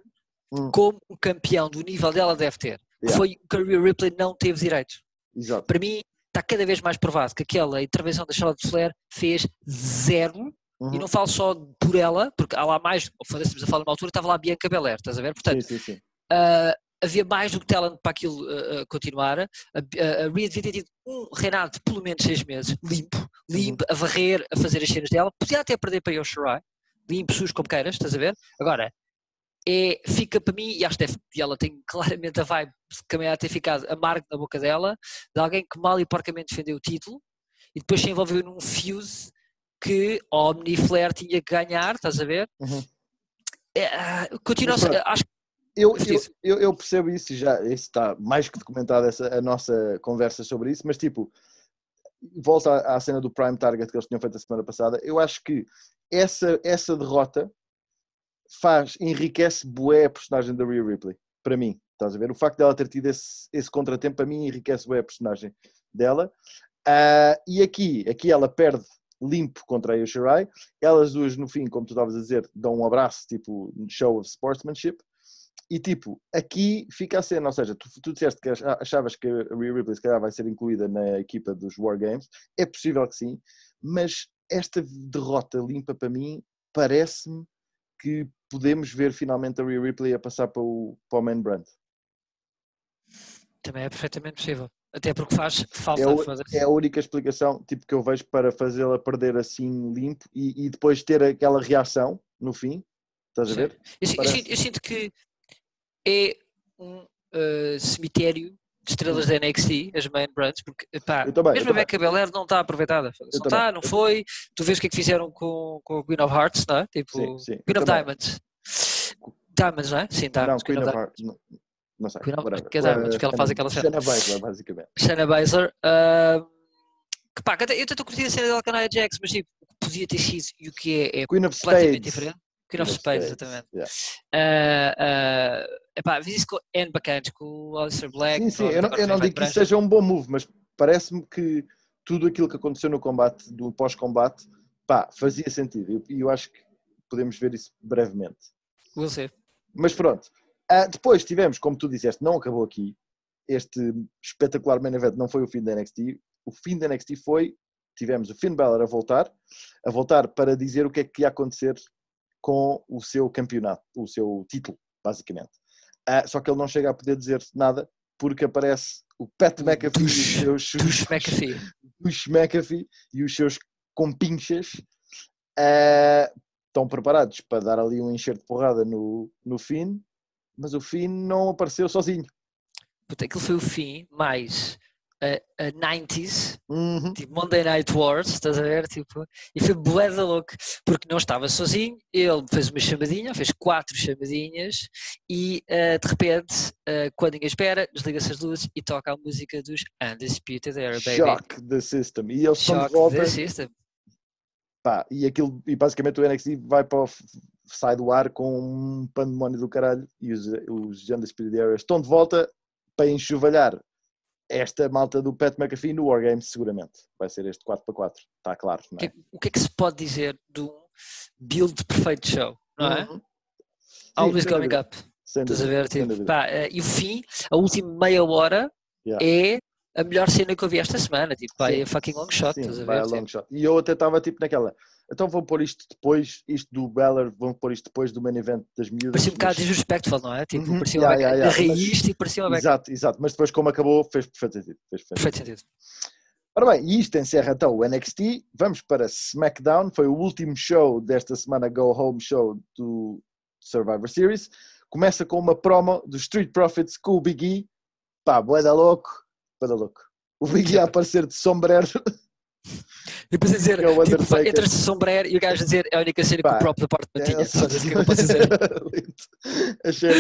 S1: Hum.
S2: como o campeão do nível dela deve ter.
S1: Yeah.
S2: Foi o que a Rhea Ripley não teve direito.
S1: Exato.
S2: Para mim, está cada vez mais provado que aquela intervenção da Charlotte Flair fez zero,
S1: Uhum.
S2: e não falo só por ela, porque há lá mais, foda-se, a falar numa altura, estava lá a Bianca Belair, estás a ver? Portanto,
S1: Sim, sim, sim.
S2: ah, havia mais do que talent para aquilo ah, continuar. A, a, a Rhea devia ter tido um reinado de pelo menos seis meses, limpo, limpo, a varrer, a fazer as cenas dela. Podia até perder para Yoshirai, limpo, sujo como queiras, estás a ver? Agora, é, fica para mim, e acho que deve- e ela tem claramente a vibe de caminhar a ter ficado amargo na boca dela, de alguém que mal e porcamente defendeu o título e depois se envolveu num fuse que Omni Flair tinha que ganhar, estás a ver?
S1: Uhum.
S2: É, ah, continua acho que
S1: Eu, eu, eu, percebo isso e já isso está mais que documentado essa, a nossa conversa sobre isso, mas tipo, volta à, à cena do Prime Target que eles tinham feito a semana passada, eu acho que essa, essa derrota faz, enriquece bué a personagem da Rhea Ripley, para mim, estás a ver? O facto dela ter tido esse, esse contratempo, para mim, enriquece bué a personagem dela. Ah, e aqui, aqui ela perde limpo contra a Io Shirai, elas duas no fim, como tu estavas a dizer, dão um abraço, tipo, show of sportsmanship, e tipo, aqui fica a cena, ou seja, tu, tu disseste que ach- achavas que a Rhea Ripley se calhar vai ser incluída na equipa dos War Games, é possível que sim, mas esta derrota limpa para mim parece-me que podemos ver finalmente a Rhea Ripley a passar para o, para o main brand.
S2: também é perfeitamente possível. Até porque faz falta
S1: É,
S2: fazer.
S1: é a única explicação tipo, que eu vejo para fazê-la perder assim limpo e, e depois ter aquela reação no fim. Estás a ver?
S2: Eu, eu sinto que é um ah, cemitério de estrelas da NXT, as main brands, porque pá,
S1: também,
S2: mesmo a. Becca Belair não está aproveitada. Não está, não foi. Tu vês o que é que fizeram com, com a Queen of Hearts, não é? Tipo,
S1: Sim, sim.
S2: Queen of
S1: também.
S2: Diamonds. Diamonds, não é? Sim,
S1: Não,
S2: Diamonds.
S1: Queen of
S2: Diamonds.
S1: Hearts. Não, não sei.
S2: Queen of- que é Diamonds,
S1: Eh,
S2: que ela faz aquela cena.
S1: Shayna Baszler, basicamente.
S2: Shayna Baszler. ah, que pá, eu estou a curtir a cena dela com a Jax, mas tipo, o podia ter sido e o que é, é
S1: Queen of
S2: completamente
S1: Spades.
S2: diferente. Queen of
S1: Queen of
S2: Spades,
S1: Spades,
S2: exatamente.
S1: yeah.
S2: Ah, ah, epá, isso com N bacanas, com o Alistair Black.
S1: Sim, sim,
S2: pronto,
S1: eu não, eu não digo que isso seja um bom move, mas parece-me que tudo aquilo que aconteceu no combate, do pós-combate, pá, fazia sentido. E eu, eu acho que podemos ver isso brevemente.
S2: We'll see.
S1: Mas pronto. Ah, depois tivemos, como tu disseste, não acabou aqui. Este espetacular main event não foi o fim da NXT. O fim da NXT foi, tivemos o Finn Balor a voltar, a voltar para dizer o que é que ia acontecer com o seu campeonato, o seu título, basicamente. Ah, só que ele não chega a poder dizer nada porque aparece o Pat McAfee
S2: Dush-
S1: e os seus
S2: Tush McAfee.
S1: os McAfee e os seus compinchas eh, estão preparados para dar ali um enxerto de porrada no, no Finn, mas o Finn não apareceu sozinho.
S2: Puta, aquilo foi o fim, mais a, a 90s,
S1: Uhum.
S2: tipo Monday Night Wars, estás a ver? Tipo, e foi bué da louco, porque não estava sozinho, ele fez uma chamadinha, fez quatro chamadinhas e eh, de repente, eh, quando ninguém espera, desliga-se as luzes e toca a música dos Undisputed Era, baby.
S1: Shock the system. E eles estão de
S2: Shock
S1: volta.
S2: the system.
S1: pá, e, aquilo, e basicamente o NXT vai para o, sai do ar com um pandemónio do caralho e os, os Undisputed Era estão de volta para enxovalhar esta malta do Pat McAfee no Wargames, seguramente. Vai ser este 4 para 4, está claro. Não
S2: O que,
S1: é?
S2: o que é que se pode dizer de um build perfeito de show, não é?
S1: Uhum. Sim,
S2: Always
S1: sem
S2: coming up. Estás a ver? Tipo, pá, eh, e o fim, a última meia hora
S1: Yeah.
S2: é a melhor cena que eu vi esta semana. Tipo, pá,
S1: Sim.
S2: é fucking long shot.
S1: Sim,
S2: estás a
S1: vai
S2: ver?
S1: a
S2: Tipo,
S1: long shot. E eu até estava tipo naquela. Então vão pôr isto depois, isto do Beller, vão pôr isto depois do main event das miúdas.
S2: Parecia um bocado
S1: mas-
S2: disrespectful, não é? Tipo,
S1: Uhum,
S2: parecia
S1: yeah,
S2: uma
S1: yeah, yeah, mas-
S2: e parecia uma beca.
S1: Exato, exato. Mas depois, como acabou, fez perfeito sentido. Fez perfeito
S2: Perfeito
S1: sentido.
S2: sentido.
S1: Ora bem, e isto encerra então o NXT. Vamos para SmackDown. Foi o último show desta semana, Go Home Show do Survivor Series. Começa com uma promo do Street Profits com o Big E. Pá, boé da louco. Boé da louco. O Big E a aparecer de sombrero.
S2: E depois a dizer,
S1: Que é
S2: tipo,
S1: Undertaker.
S2: entras de sombrero e o gajo a dizer é a única cena que
S1: Pá,
S2: o próprio departamento tinha.
S1: É,
S2: Só que é que eu posso dizer.
S1: Achei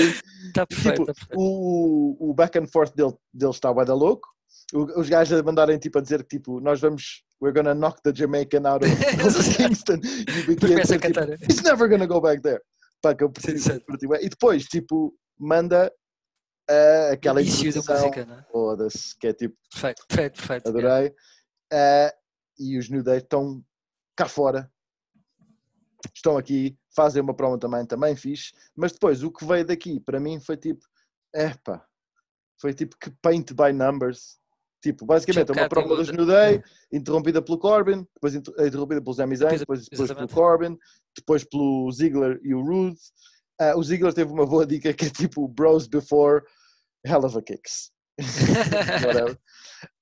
S2: Está perfeito,
S1: tipo,
S2: está perfeito.
S1: o, o back and forth dele, dele está bué da louco. O- Os gajos a mandarem tipo a dizer que tipo, nós vamos, we're gonna knock the Jamaican out of, of Kingston. E o a
S2: começa a
S1: dizer, tipo,
S2: cantar.
S1: He's never gonna go back there. Pá, que eu preciso. E depois, tipo, manda ah, aquela
S2: Início da música, não é?
S1: foda-se, que é tipo,
S2: Perfeito, perfeito, perfeito.
S1: adorei. Ah, e os New Day estão cá fora. Estão aqui, fazem uma promo também, também fixe. Mas depois, o que veio daqui, para mim, foi tipo, epá, foi tipo que paint by numbers. Tipo, basicamente, é uma promo
S2: eu-
S1: dos New Day, interrompida pelo Corbin, depois inter- interrompida pelo Sami Zayn, depois, depois pelo. Corbin, depois pelo Ziggler e o Rude. Ah, o Ziggler teve uma boa dica que é tipo Bros before Hell of a Kicks.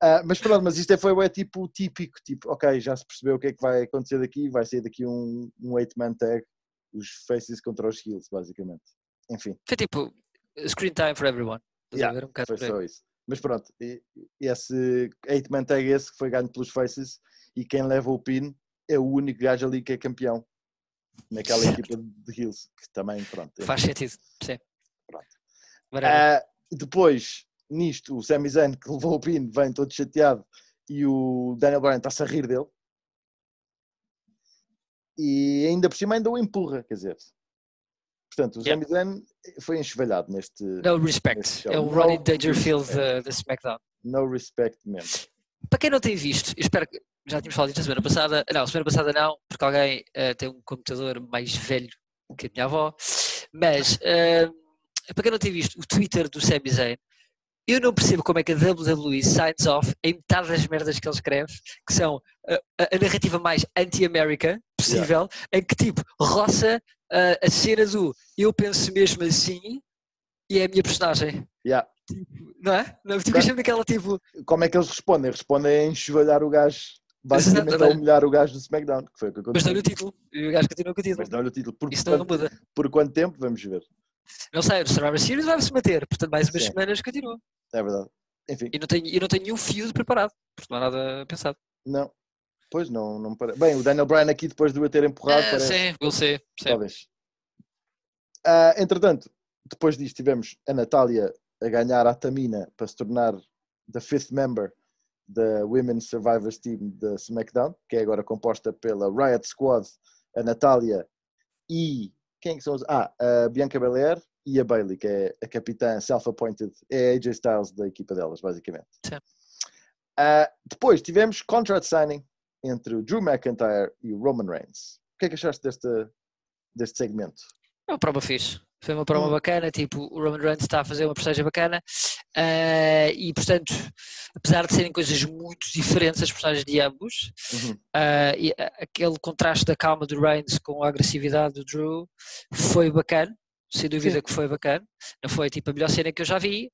S1: Ah, mas pronto, mas isto é, foi é, tipo típico, tipo, ok, já se percebeu o que é que vai acontecer daqui, vai sair daqui um, um 8-man tag, os faces contra os heels, basicamente. Enfim,
S2: Foi tipo, screen time for everyone.
S1: Yeah,
S2: ver? Um
S1: foi só isso. Mas pronto, esse 8-man tag esse que foi ganho pelos faces e quem leva o pin é o único gajo ali que é campeão naquela equipa de heels, que também, pronto. é
S2: Faz sentido, sim.
S1: Pronto. Ah, depois, nisto, o Sami Zayn que levou o pin vem todo chateado e o Daniel Bryan está-se a rir dele. E ainda por cima ainda o empurra, quer dizer. Portanto, o
S2: Yeah.
S1: Sami Zayn foi enxovalhado neste
S2: no respect. É o Ronnie Dangerfield da SmackDown.
S1: no respect mesmo.
S2: Para quem não tem visto, eu espero que já tínhamos falado disto a semana passada. Não, semana passada não, porque alguém eh, tem um computador mais velho que a minha avó. Mas eh, para quem não tem visto o Twitter do Sami Zayn, eu não percebo como é que a WWE signs off em metade das merdas que ele escreve, que são a, a- narrativa mais anti-América possível, em que tipo roça a cena do eu penso mesmo assim e é a minha personagem.
S1: Yeah.
S2: Não é? Não, fica sempre aquela tipo.
S1: Como é que eles respondem? Respondem a enxovalhar o gajo, basicamente a humilhar o gajo do SmackDown, que foi o que
S2: Mas
S1: aconteceu.
S2: dão-lhe o título. E o gajo continua com o título.
S1: Mas dão-lhe o título. Por,
S2: Isso não muda.
S1: por quanto tempo? Vamos ver.
S2: Não sei, o Survivor Series vai-se manter. Portanto, mais umas
S1: Sim.
S2: semanas continua.
S1: É verdade. Enfim,
S2: E não tenho, e não tenho nenhum fio preparado. Porque não há nada pensado.
S1: não. Pois não, não me parece. Bem, o Daniel Bryan aqui, depois de o ter empurrado, parece.
S2: sim, see. Sim.
S1: Talvez. Ah, entretanto, depois disto tivemos a Natália a ganhar a Tamina para se tornar the fifth member da Women's Survivors Team da SmackDown, que é agora composta pela Riot Squad, a Natália e quem são os. Ah, a Bianca Belair e a Bailey, que é a capitã self-appointed, é a AJ Styles da equipa delas, basicamente.
S2: Sim.
S1: Uh, depois tivemos contract signing entre o Drew McIntyre e o Roman Reigns. O que é que achaste deste, deste segmento?
S2: É uma prova fixe. Foi uma prova
S1: Hum.
S2: bacana, tipo, o Roman Reigns está a fazer uma personagem bacana eh, e, portanto, apesar de serem coisas muito diferentes as personagens de ambos,
S1: Uhum.
S2: eh, e a- aquele contraste da calma do Reigns com a agressividade do Drew foi bacana, sem dúvida
S1: Sim.
S2: que foi bacana. Não foi tipo a melhor cena que eu já vi,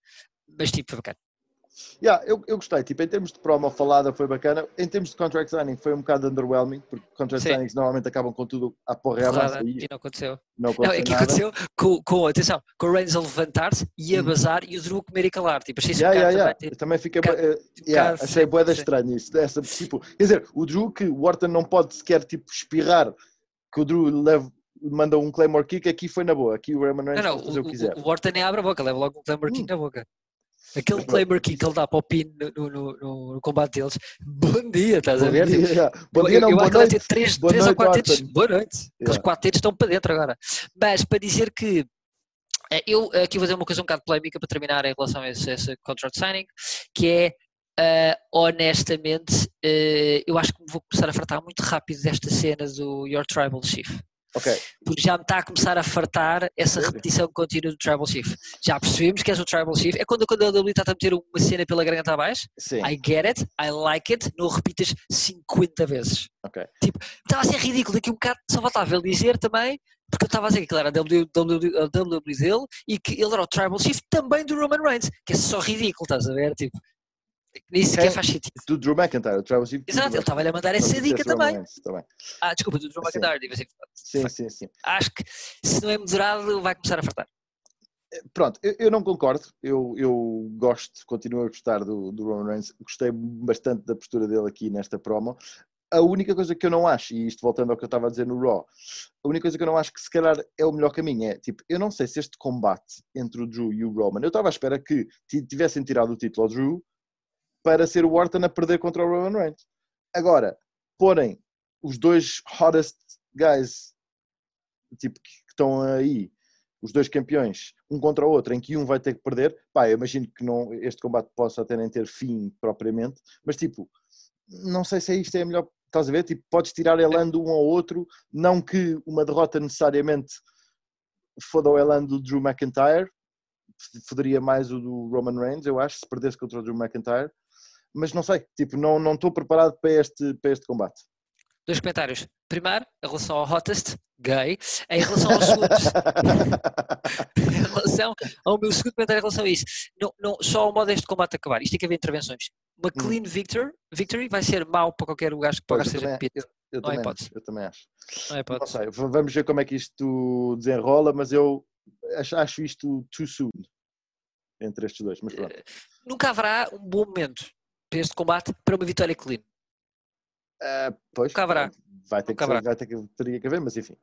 S2: mas tipo, foi bacana.
S1: Yeah, eu, eu gostei, tipo, em termos de promo falada foi bacana, em termos de contract signing foi um bocado underwhelming, porque contract
S2: Sim.
S1: signings normalmente acabam com tudo à porra
S2: Porrada,
S1: e
S2: e não aconteceu.
S1: não
S2: Não,
S1: aconteceu
S2: é que aconteceu com, com, atenção, com o Reigns a levantar-se e a
S1: Uhum.
S2: bazar e o Drew comer e calar. Tipo, achei isso
S1: Yeah,
S2: um
S1: yeah, yeah.
S2: também,
S1: também fiquei.
S2: bocado-
S1: eh, yeah,
S2: bocado
S1: achei boeda
S2: sim.
S1: estranho isso. Dessa, tipo, quer dizer, o Drew que o Orton não pode sequer tipo, espirrar que o Drew leva, manda um Claymore Kick, aqui foi na boa. Aqui o Roman Reigns
S2: Não, não,
S1: fazer o
S2: o,
S1: que quiser.
S2: o, o Orton nem abre a boca, leva logo um Claymore Kick
S1: Hum.
S2: na boca. Aquele. Claymore Kick que ele dá para o pin no, no, no- no combate deles. Bom dia, estás a
S1: Bom
S2: ver?
S1: dia,
S2: Tipo,
S1: yeah. Bom
S2: eu-
S1: dia, não,
S2: eu acho que ele
S1: Boa
S2: três ou
S1: noite,
S2: quatro dedos.
S1: Orton.
S2: Boa noite. Aqueles
S1: Yeah.
S2: quatro dedos estão para dentro agora. Mas para dizer que eh, eu aqui vou dizer uma coisa um bocado polémica para terminar em relação a esse, esse contract signing, que é eh, honestamente, eh, eu acho que vou começar a fartar muito rápido desta cena do Your Tribal Chief
S1: Ok,
S2: porque já me está a começar a fartar essa repetição contínua do Tribal Chief. Já percebemos que és o Tribal Chief. É quando, quando a WWE está a meter uma cena pela garganta abaixo.
S1: sim.
S2: I get it, I like it, não repitas 50 vezes.
S1: Ok.
S2: Tipo, estava a ser ridículo. Daqui um bocado só faltava ele dizer também, porque eu estava a dizer que ele era a WWE, a WWE dele e que ele era o Tribal Chief também do Roman Reigns, que é só ridículo, estás a ver? Tipo, nem sequer
S1: Quem?
S2: faz sentido.
S1: Do Drew McIntyre, o Travis.
S2: Exato, ele estava-lhe a mandar essa dica também.
S1: também.
S2: Ah, desculpa, do Drew
S1: Sim.
S2: McIntyre. digo assim,
S1: Sim, sim, sim.
S2: Acho que se não é moderado, vai começar a fartar.
S1: Pronto, eu, eu não concordo. Eu, eu gosto, continuo a gostar do, do Roman Reigns. Gostei bastante da postura dele aqui nesta promo. A única coisa que eu não acho, e isto voltando ao que eu estava a dizer no Raw, a única coisa que eu não acho que se calhar é o melhor caminho é, tipo, eu não sei se este combate entre o Drew e o Roman, eu estava à espera que ti- tivessem tirado o título ao Drew para ser o Orton a perder contra o Roman Reigns. Agora, porem os dois hottest guys tipo, que estão aí, os dois campeões, um contra o outro, em que um vai ter que perder, pá, eu imagino que não, este combate possa até nem ter fim propriamente, mas tipo, não sei se isto é a melhor, estás a ver? Tipo, podes tirar elando um ao outro, não que uma derrota necessariamente foda o elando do Drew McIntyre, foderia mais o do Roman Reigns, eu acho, se perdesse contra o Drew McIntyre, mas não sei, tipo, não não estou preparado para este, para este combate.
S2: Dois comentários. Primeiro, em relação ao hottest, gay. Em relação ao segundo, em relação ao meu segundo comentário em relação a isso. Não, não, só o modo deste combate acabar. Isto tem que haver intervenções. Uma
S1: Hum.
S2: clean victor, victory vai ser mau para qualquer lugar que para
S1: eu
S2: seja pito.
S1: Eu
S2: Não
S1: também,
S2: hipótese.
S1: acho, eu também acho.
S2: Não é
S1: Não
S2: hipótese.
S1: sei, v- vamos ver como é que isto desenrola, mas eu acho, acho isto too soon entre estes dois. Mas pronto.
S2: Nunca haverá um bom momento para este combate para uma vitória clean.
S1: Ah, pois,
S2: haverá.
S1: Vai ter, que ser-
S2: haverá.
S1: vai ter que teria que haver, mas enfim.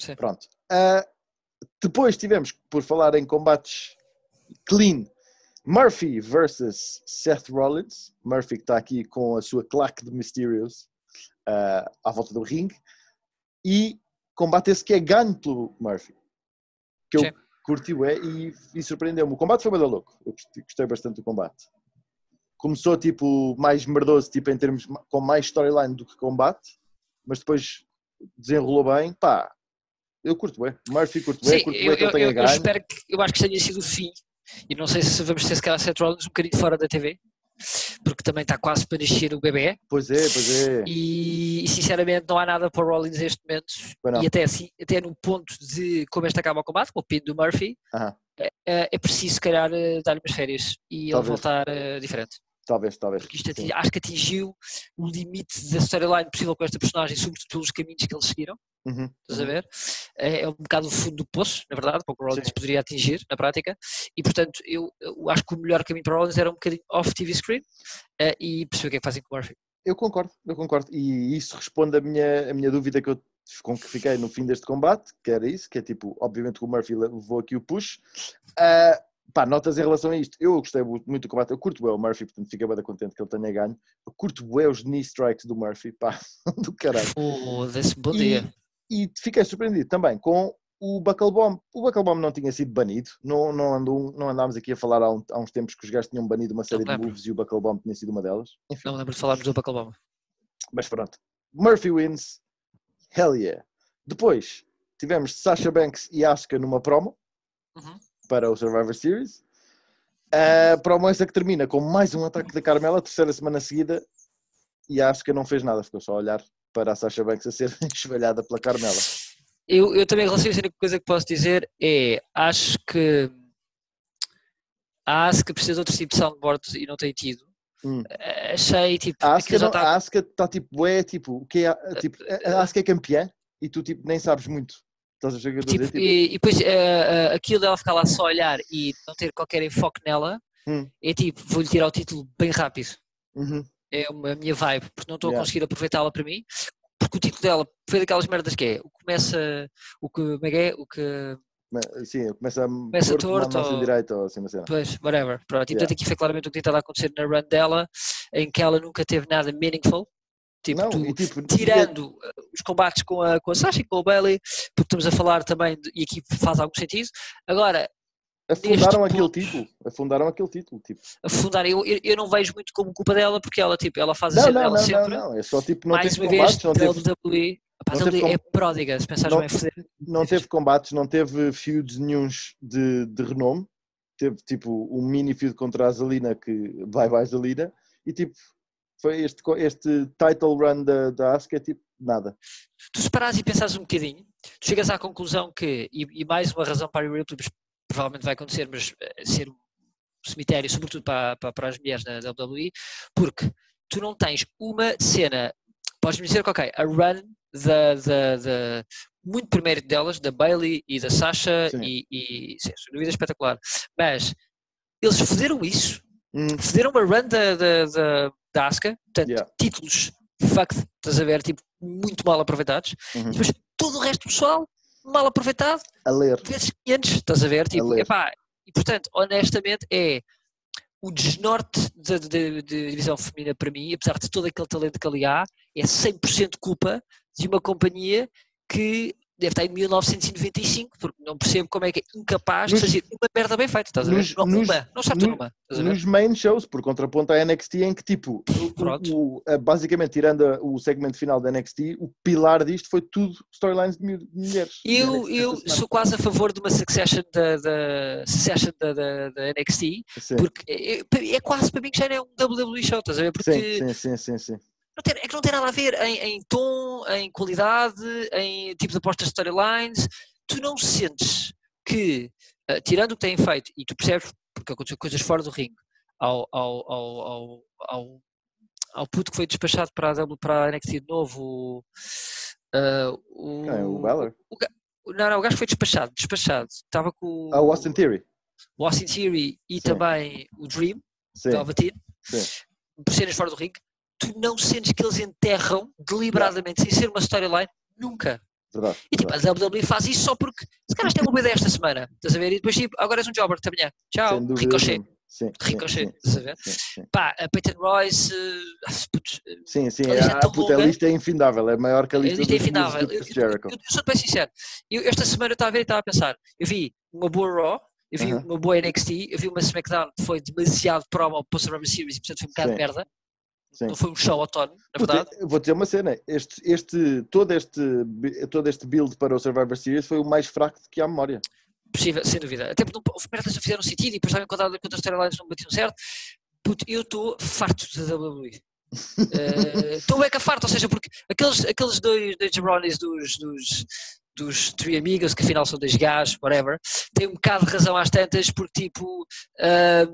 S2: Sim.
S1: Pronto. Ah, depois tivemos, por falar em combates clean, Murphy versus Seth Rollins. Murphy que está aqui com a sua claque de Mysterios ah, à volta do ringue. E combate esse que é ganho pelo Murphy. Que eu
S2: Sim.
S1: curti é e, e surpreendeu-me. O combate foi bem louco. Eu gostei bastante do combate. Começou tipo mais merdoso, tipo em termos com mais storyline do que combate, mas depois desenrolou bem. Pá, eu curto bem. Murphy curto bem,
S2: Sim,
S1: curto
S2: eu,
S1: bem que
S2: eu,
S1: ele tenha
S2: eu- eu espero que. Eu acho que tenha sido o fim. E não sei se vamos ter se calhar Seth Rollins um bocadinho fora da TV. Porque também está quase para nascer o bebê.
S1: Pois é, pois é.
S2: E, e, sinceramente não há nada para o Rollins neste momento. E até, assim, até no ponto de como este acaba o combate, com o pin do Murphy,
S1: Aham.
S2: é, é preciso, se calhar, eh, dar-lhe umas férias e ele
S1: Talvez.
S2: voltar eh, diferente.
S1: Talvez, talvez.
S2: Porque isto atingi- acho que atingiu o limite da storyline possível com esta personagem, sobretudo pelos caminhos que eles seguiram.
S1: Uhum,
S2: Estás a
S1: uhum.
S2: ver? É, é um bocado o fundo do poço, na verdade, para o que o Rollins
S1: Sim.
S2: poderia atingir na prática. E portanto, eu, eu acho que o melhor caminho para o Rollins era um bocadinho off TV screen eh, e perceber o que é que fazem com o Murphy.
S1: Eu concordo, eu concordo. E isso responde a minha, minha dúvida que eu, com que fiquei no fim deste combate, que era isso, que é tipo, obviamente que o Murphy levou aqui o push. Ah, pá, notas em relação a isto. Eu gostei muito do combate. Eu curto bem o Murphy, portanto fiquei bem contente que ele tenha ganho. Eu curto bem os knee strikes do Murphy, pá, do caralho.
S2: Foda-se, bom
S1: E,
S2: dia.
S1: e fiquei surpreendido também com o Bucklebomb. O Bucklebomb não tinha sido banido. Não, não, andou, não andámos aqui a falar há, um- há uns tempos que os gajos tinham banido uma série de moves e o Bucklebomb tinha sido uma delas. Enfim,
S2: Não me lembro de falarmos do Bacalbama.
S1: mas pronto. Murphy wins. Hell yeah. Depois tivemos Sasha Banks e Asuka numa promo
S2: Uhum.
S1: Para o Survivor Series. A promo essa que termina com mais um ataque da Carmela, terceira semana seguida, e a Asuka não fez nada, ficou só a olhar para a Sasha Banks a ser esvalhada pela Carmela.
S2: Eu, eu também, em relação a isso, a única coisa que posso dizer é, acho que a Asuka precisa de outro tipo de soundboard e não tem tido.
S1: Hum.
S2: Eh, Achei, tipo,
S1: A Asuka,
S2: está...
S1: está tipo, é tipo, o que é, tipo, a Asuka é campeã e tu tipo nem sabes muito. Estás a ver o que a
S2: Tipo?
S1: Tipo,
S2: e, e depois eh, eh, aquilo dela ficar lá só a olhar e não ter qualquer enfoque nela,
S1: Hum.
S2: é tipo, vou-lhe tirar o título bem rápido.
S1: uhum,
S2: É a minha vibe, porque não estou a
S1: Yeah.
S2: conseguir aproveitá-la para mim. Porque o título dela foi daquelas merdas que é, o que começa, o que, como é é? O que,
S1: mas, sim, começa a
S2: Começa torto ou-
S1: direito ou assim uma cena.
S2: Pois, whatever. Pronto, e
S1: Yeah.
S2: portanto aqui foi claramente o que estado a acontecer na run dela, em que ela nunca teve nada meaningful. Tipo,
S1: não,
S2: tu,
S1: tipo,
S2: tirando uh, os combates com a, com a Sasha e com o Bailey, porque estamos a falar também, de, e aqui faz algum sentido. Agora,
S1: afundaram aquele
S2: ponto-
S1: título, afundaram aquele título, tipo.
S2: afundar, eu, eu, não vejo muito como culpa dela, porque ela, tipo, ela faz a
S1: Não,
S2: cena
S1: não, não,
S2: sempre.
S1: não, não, é só tipo, não
S2: Mais
S1: teve
S2: uma vez,
S1: combates, não teve,
S2: WWE, a
S1: não teve
S2: é pródiga, se pensares
S1: não-
S2: bem, foder.
S1: não teve combates, não teve feuds nenhuns de, de renome. Teve tipo um mini feud contra a Zalina que vai vai Zalina e tipo foi este, este title run da, da Asuka tipo nada.
S2: tu se parares e pensares um bocadinho, tu chegas à conclusão que, e, e mais uma razão para a Ripley, provavelmente vai acontecer, mas eh, ser um cemitério, sobretudo para, para, para as mulheres na WWE, porque tu não tens uma cena, podes-me dizer que, ok, a run da, da, da- muito mérito delas, da Bailey e da Sasha,
S1: Sim.
S2: e, e sim, sem dúvida espetacular, mas eles fizeram isso,
S1: Hum,
S2: fizeram uma run da, da, da, da Asuka, portanto,
S1: Yeah.
S2: títulos fucked, estás a ver, tipo, muito mal aproveitados,
S1: uhum.
S2: depois todo o resto do pessoal, mal aproveitado,
S1: A ler.
S2: vezes 500, estás a ver, tipo,
S1: ler.
S2: epá, e portanto, honestamente, é o desnorte da da- da divisão feminina para mim, apesar de todo aquele talento que ali há, é 100% culpa de uma companhia que deve estar em 1995, porque não percebo como é que é incapaz
S1: Nos-
S2: de fazer uma merda bem feita, estás a ver?
S1: nos-
S2: Não,
S1: nos-
S2: uma, não certo
S1: no-
S2: numa, estás a ver?
S1: Nos main shows, por contraponto à NXT, em que tipo, o- o- basicamente tirando o segmento final da NXT, o pilar disto foi tudo storylines de mu- de mulheres.
S2: Eu, eu sou quase a favor de uma succession da, da, succession da, da, da NXT,
S1: Sim,
S2: porque é, é quase para mim que já é um WWE show, estás a ver? Porque
S1: sim, sim, sim, sim, sim.
S2: Não tem- é que não tem nada a ver em, em tom, em qualidade, em tipo de apostas de storylines. Tu não sentes que, eh, tirando o que têm feito, e tu percebes, porque aconteceu coisas fora do ringue, ao, ao, ao, ao, ao, ao puto que foi despachado para a, W, para a NXT de novo, o, eh, o,
S1: Quem é o Balor?
S2: não, não, o gajo foi despachado, despachado. Estava com
S1: Ah, o Austin Theory.
S2: o Austin Theory e
S1: Sim.
S2: também o Dream,
S1: Sim,
S2: Velveteen,
S1: sim.
S2: por serem fora do ringue, tu não sentes que eles enterram deliberadamente, sem ser uma storyline, nunca.
S1: verdade.
S2: E tipo,
S1: verdade.
S2: a WWE faz isso só porque se calhar tem uma boa ideia esta semana, estás a ver? E depois tipo, agora és um jobber, até amanhã. Tchau, ricochet.
S1: Sim,
S2: Ricochet,
S1: sim,
S2: estás a ver?
S1: sim, sim.
S2: Pá, a Peyton Royce, eh, putz,
S1: Sim, sim,
S2: A lista é
S1: a,
S2: tão
S1: puta, a lista é infindável, é maior que a
S2: a
S1: lista
S2: lista é infindável. Eu, eu, eu, eu sou bem sincero, eu, esta semana eu estava a ver e estava a pensar, eu vi uma boa Raw, eu vi
S1: Aham.
S2: uma boa NXT, eu vi uma SmackDown que foi demasiado promo para o Survivor Series e portanto foi um bocado de merda,
S1: Sim.
S2: não foi um show autónomo, na
S1: Puta,
S2: verdade.
S1: eu vou dizer uma cena, este, este, todo, este, todo este build para o Survivor Series foi o mais fraco que há memória.
S2: Possível, sem dúvida. Até porque não, merdas que fizeram sentido e depois estavam encontradas quando as storylines não batiam certo. Puto, eu estou farto da WWE. Eh, Estou é que farto, ou seja, porque aqueles, aqueles dois, dois jabronis dos, dos, dos Three Amigos, que afinal são dois gajos, whatever, têm um bocado de razão às tantas, porque tipo. há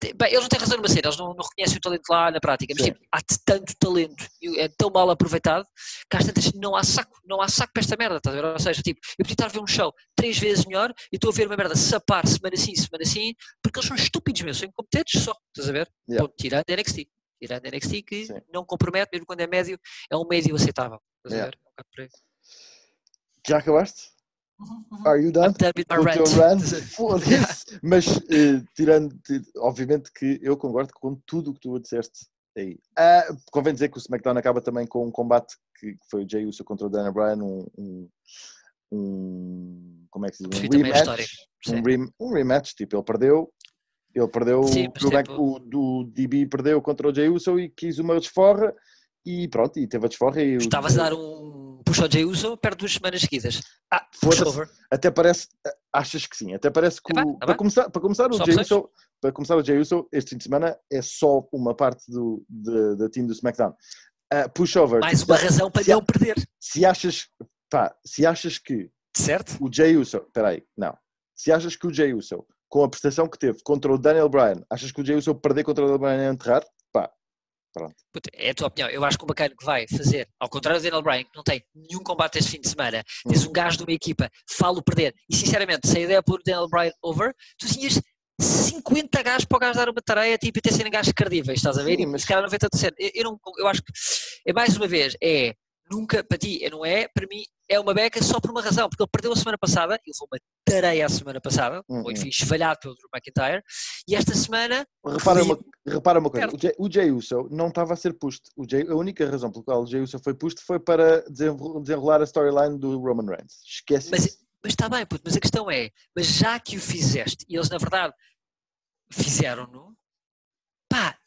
S2: te- bem, eles não têm razão numa cena, eles não, não reconhecem o talento lá na prática, mas
S1: Sim.
S2: tipo, há tanto talento e é tão mal aproveitado que às tantas não há saco, não há saco para esta merda, estás a ver? Ou seja, tipo, eu podia estar a ver um show três vezes melhor e estou a ver uma merda sapar semana sim, semana sim, porque eles são estúpidos mesmo, são incompetentes só, estás a ver?
S1: Yeah.
S2: Ponto, tirando a NXT. Tirando a NXT que
S1: Sim.
S2: não compromete, mesmo quando é médio, é um médio aceitável. Estás a
S1: Yeah.
S2: ver? É um.
S1: Já acabaste? Are you done? O. Mas, eh, tirando, ti- obviamente que eu concordo com tudo o que tu disseste aí. Ah, convém dizer que o SmackDown acaba também com um combate que que foi o Jey Uso contra o Daniel Bryan, um, um, um- como é que se diz? Um rematch. Um, rem- um rematch, tipo, ele perdeu, ele perdeu,
S2: Sim,
S1: o
S2: tipo-
S1: o, do DB perdeu contra o Jey Uso e quis uma desforra e pronto, e teve a desforra e o-
S2: Estavas a dar um ao Jey Uso, perde duas semanas seguidas.
S1: Ah,
S2: over.
S1: Até parece, achas que sim, até parece que
S2: Tá
S1: o-
S2: bem, tá
S1: para,
S2: bem.
S1: começar, para começar o. Uso, para começar o Uso, este fim de semana é só uma parte do, de- da team do SmackDown. Ah, pushover,
S2: Mais uma
S1: se,
S2: razão para
S1: se-
S2: não perder.
S1: se achas, pá, se achas que
S2: Certo?
S1: o Jey Uso, espera aí, não, se achas que o Jey Uso, com a prestação que teve contra o Daniel Bryan, achas que o Jey Uso perder contra o Daniel Bryan é enterrar?
S2: Puta, É a tua opinião. Eu acho que o bacana que vai fazer, ao contrário do Daniel Bryan, que não tem nenhum combate este fim de semana, tens um gajo de uma equipa, falo perder, e sinceramente, se a ideia é pôr o Daniel Bryan over, tu tinhas 50 gajos para o gajo dar uma tarefa tipo, e ter serem gajos credíveis, estás a ver?
S1: Sim,
S2: e
S1: mas-
S2: se calhar 90%. Eu, eu, não, eu acho que, é mais uma vez, é nunca, para ti, não é, para mim, é uma beca só por uma razão, porque ele perdeu a semana passada, ele foi uma tareia a semana passada,
S1: Uhum.
S2: ou enfim, esvalhado pelo Drew McIntyre, e esta semana,
S1: Repara uma, repara uma coisa, o Jey Uso não estava a ser pusto. O Jey- a única razão pela qual o Jey Uso foi pusto foi para desenrolar a storyline do Roman Reigns. Esquece
S2: Mas, mas está bem, puto, mas a questão é, mas já que o fizeste, e eles na verdade fizeram-no,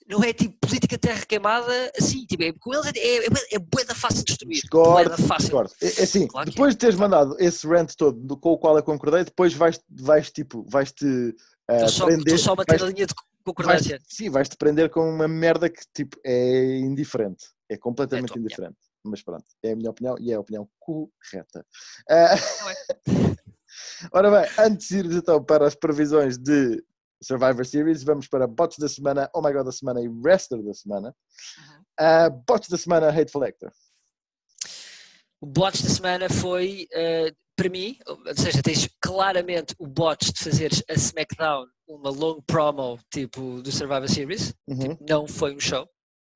S2: não é tipo política terra queimada assim, tipo, é, com eles é, é, é, é bué da fácil de destruir.
S1: Discordo,
S2: fácil.
S1: discordo. É, é assim,
S2: Claro que
S1: depois de teres mandado esse rant todo do- com o qual eu concordei, depois vais, vais tipo, vais-te
S2: Estou só,
S1: prender...
S2: estou só a
S1: vais-
S2: a linha de
S1: vais-
S2: concordância.
S1: sim, vais-te prender com uma merda que tipo, é indiferente. É completamente
S2: opinião.
S1: indiferente. Mas pronto, é a minha opinião e é a opinião correta.
S2: Não é?
S1: Ora bem, antes de ir então para as previsões de Survivor Series, vamos para bots da semana, Oh My God da semana e Wrestler da semana.
S2: Uhum.
S1: Ah, bots da semana, Hateful Hector.
S2: O botch da semana foi, eh, para mim, ou seja, tens claramente o botch de fazeres a SmackDown uma long promo tipo do Survivor Series,
S1: Uhum.
S2: não foi um show.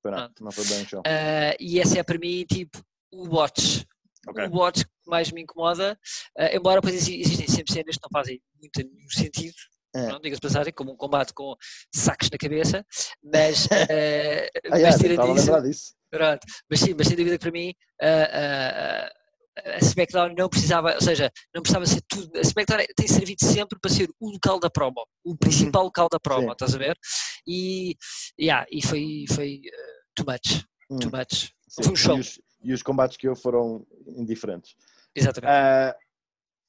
S1: Não, não foi bem o show.
S2: Ah, e essa é para mim tipo o botch.
S1: Ok.
S2: O botch que mais me incomoda, ah, embora exi- existem sempre cenas que não fazem muito nenhum sentido,
S1: É.
S2: não diga-se passagem, como um combate com sacos na cabeça, mas, ah,
S1: Ah,
S2: mas
S1: yeah,
S2: tirando
S1: estava a
S2: isso,
S1: lembrar disso.
S2: Pronto, mas sim, mas sem dúvida que para mim ah, ah, a SmackDown não precisava, ou seja, não precisava ser tudo. A SmackDown tem servido sempre para ser o local da promo, o principal local da promo,
S1: Uhum. Sim.
S2: estás a ver? E, yeah, e foi, foi too much,
S1: Hum,
S2: too much.
S1: sim.
S2: foi um show.
S1: E os, e os combates que eu foram indiferentes.
S2: Exatamente.
S1: Ah,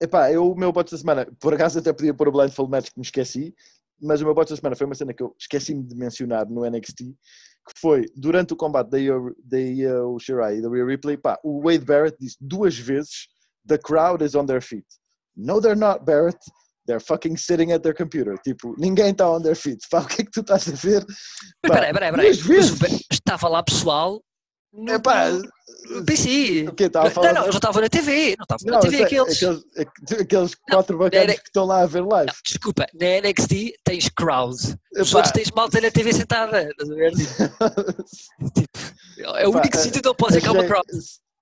S1: epá, eu, o meu bot da semana, por acaso até podia pôr o Blindfold Match que me esqueci, mas o meu bot da semana foi uma cena que eu esqueci-me de mencionar no NXT, que foi durante o combate da Io, da Io Shirai e da Rhea Ripley, pá, o Wade Barrett disse duas vezes The crowd is on their feet. No, they're not, Barrett. They're fucking sitting at their computer. Tipo, ninguém está on their feet. Pá, o que é que tu estás a ver? Pá,
S2: peraí, peraí, peraí.
S1: duas vezes.
S2: Estava lá pessoal no,
S1: Epá,
S2: no PC.
S1: o quê? A
S2: Não, não, eu já estava na TV. Não estava
S1: Não,
S2: na TV
S1: sei,
S2: aqueles.
S1: aqueles, aqueles quatro bacanas
S2: era-
S1: que estão lá a ver live.
S2: Não, desculpa, na NXT tens crowd. Os outros tens malta na TV sentada. Estás a ver? É o único
S1: eh,
S2: sítio onde eu posso dizer que há uma crowd.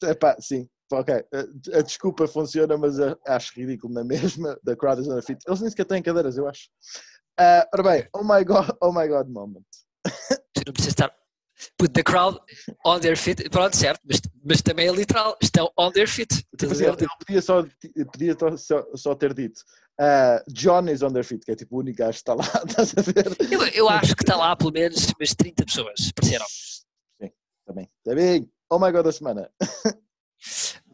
S1: Epá, sim, ok. A, a desculpa funciona, mas a- acho ridículo na mesma. Da crowd is on their feet. Eles nem sequer têm cadeiras, eu acho. Ah, ora bem, oh my god, oh my god moment.
S2: Tu não precisas estar. Put the crowd on their feet. Pronto, certo, mas, mas também é literal. Estão on their feet.
S1: Tipo
S2: a
S1: assim, podia, só, podia só, só ter dito ah, John is on their feet, que é tipo o único gajo que está lá, estás a ver?
S2: Eu, eu acho que está lá pelo menos umas 30 pessoas. Pareceram.
S1: Sim, também. Está bem. Oh my god da semana.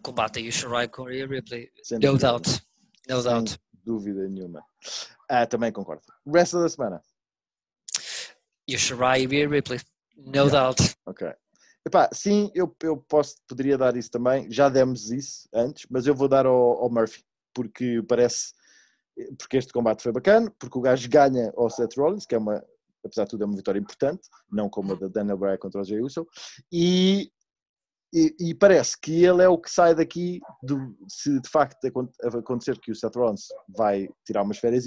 S2: Combate aí o Shirai com Rhea Ripley.
S1: Sem
S2: No
S1: dúvida.
S2: doubt. No
S1: Sem
S2: doubt.
S1: dúvida nenhuma. Ah, também concordo. Resto da semana.
S2: E o Shirai e Rhea Ripley. No doubt.
S1: Ok. Epá, sim, eu, eu posso, poderia dar isso também. Já demos isso antes, mas eu vou dar ao, ao Murphy, porque parece. Porque este combate foi bacana, porque o gajo ganha ao Seth Rollins, que é uma, apesar de tudo, é uma vitória importante, não como a da Daniel Bryan contra o Jey Uso, e, e, e parece que ele é o que sai daqui, do, se de facto acon- acontecer que o Seth Rollins vai tirar umas férias,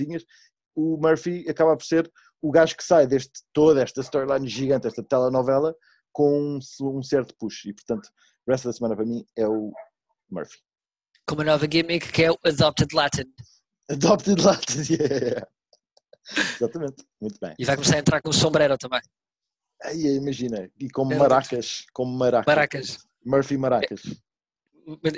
S1: o Murphy acaba por ser o gajo que sai deste toda esta storyline gigante, esta telenovela, com um, um certo push. E portanto, o resto da semana para mim é o Murphy.
S2: Com uma nova gimmick que é o Adopted Latin.
S1: Adopted Latin, yeah. Exatamente, muito bem.
S2: E vai começar a entrar com o sombrero também.
S1: Aí, imagina, e com
S2: É
S1: maracas, com maracas.
S2: Maracas.
S1: Murphy Maracas.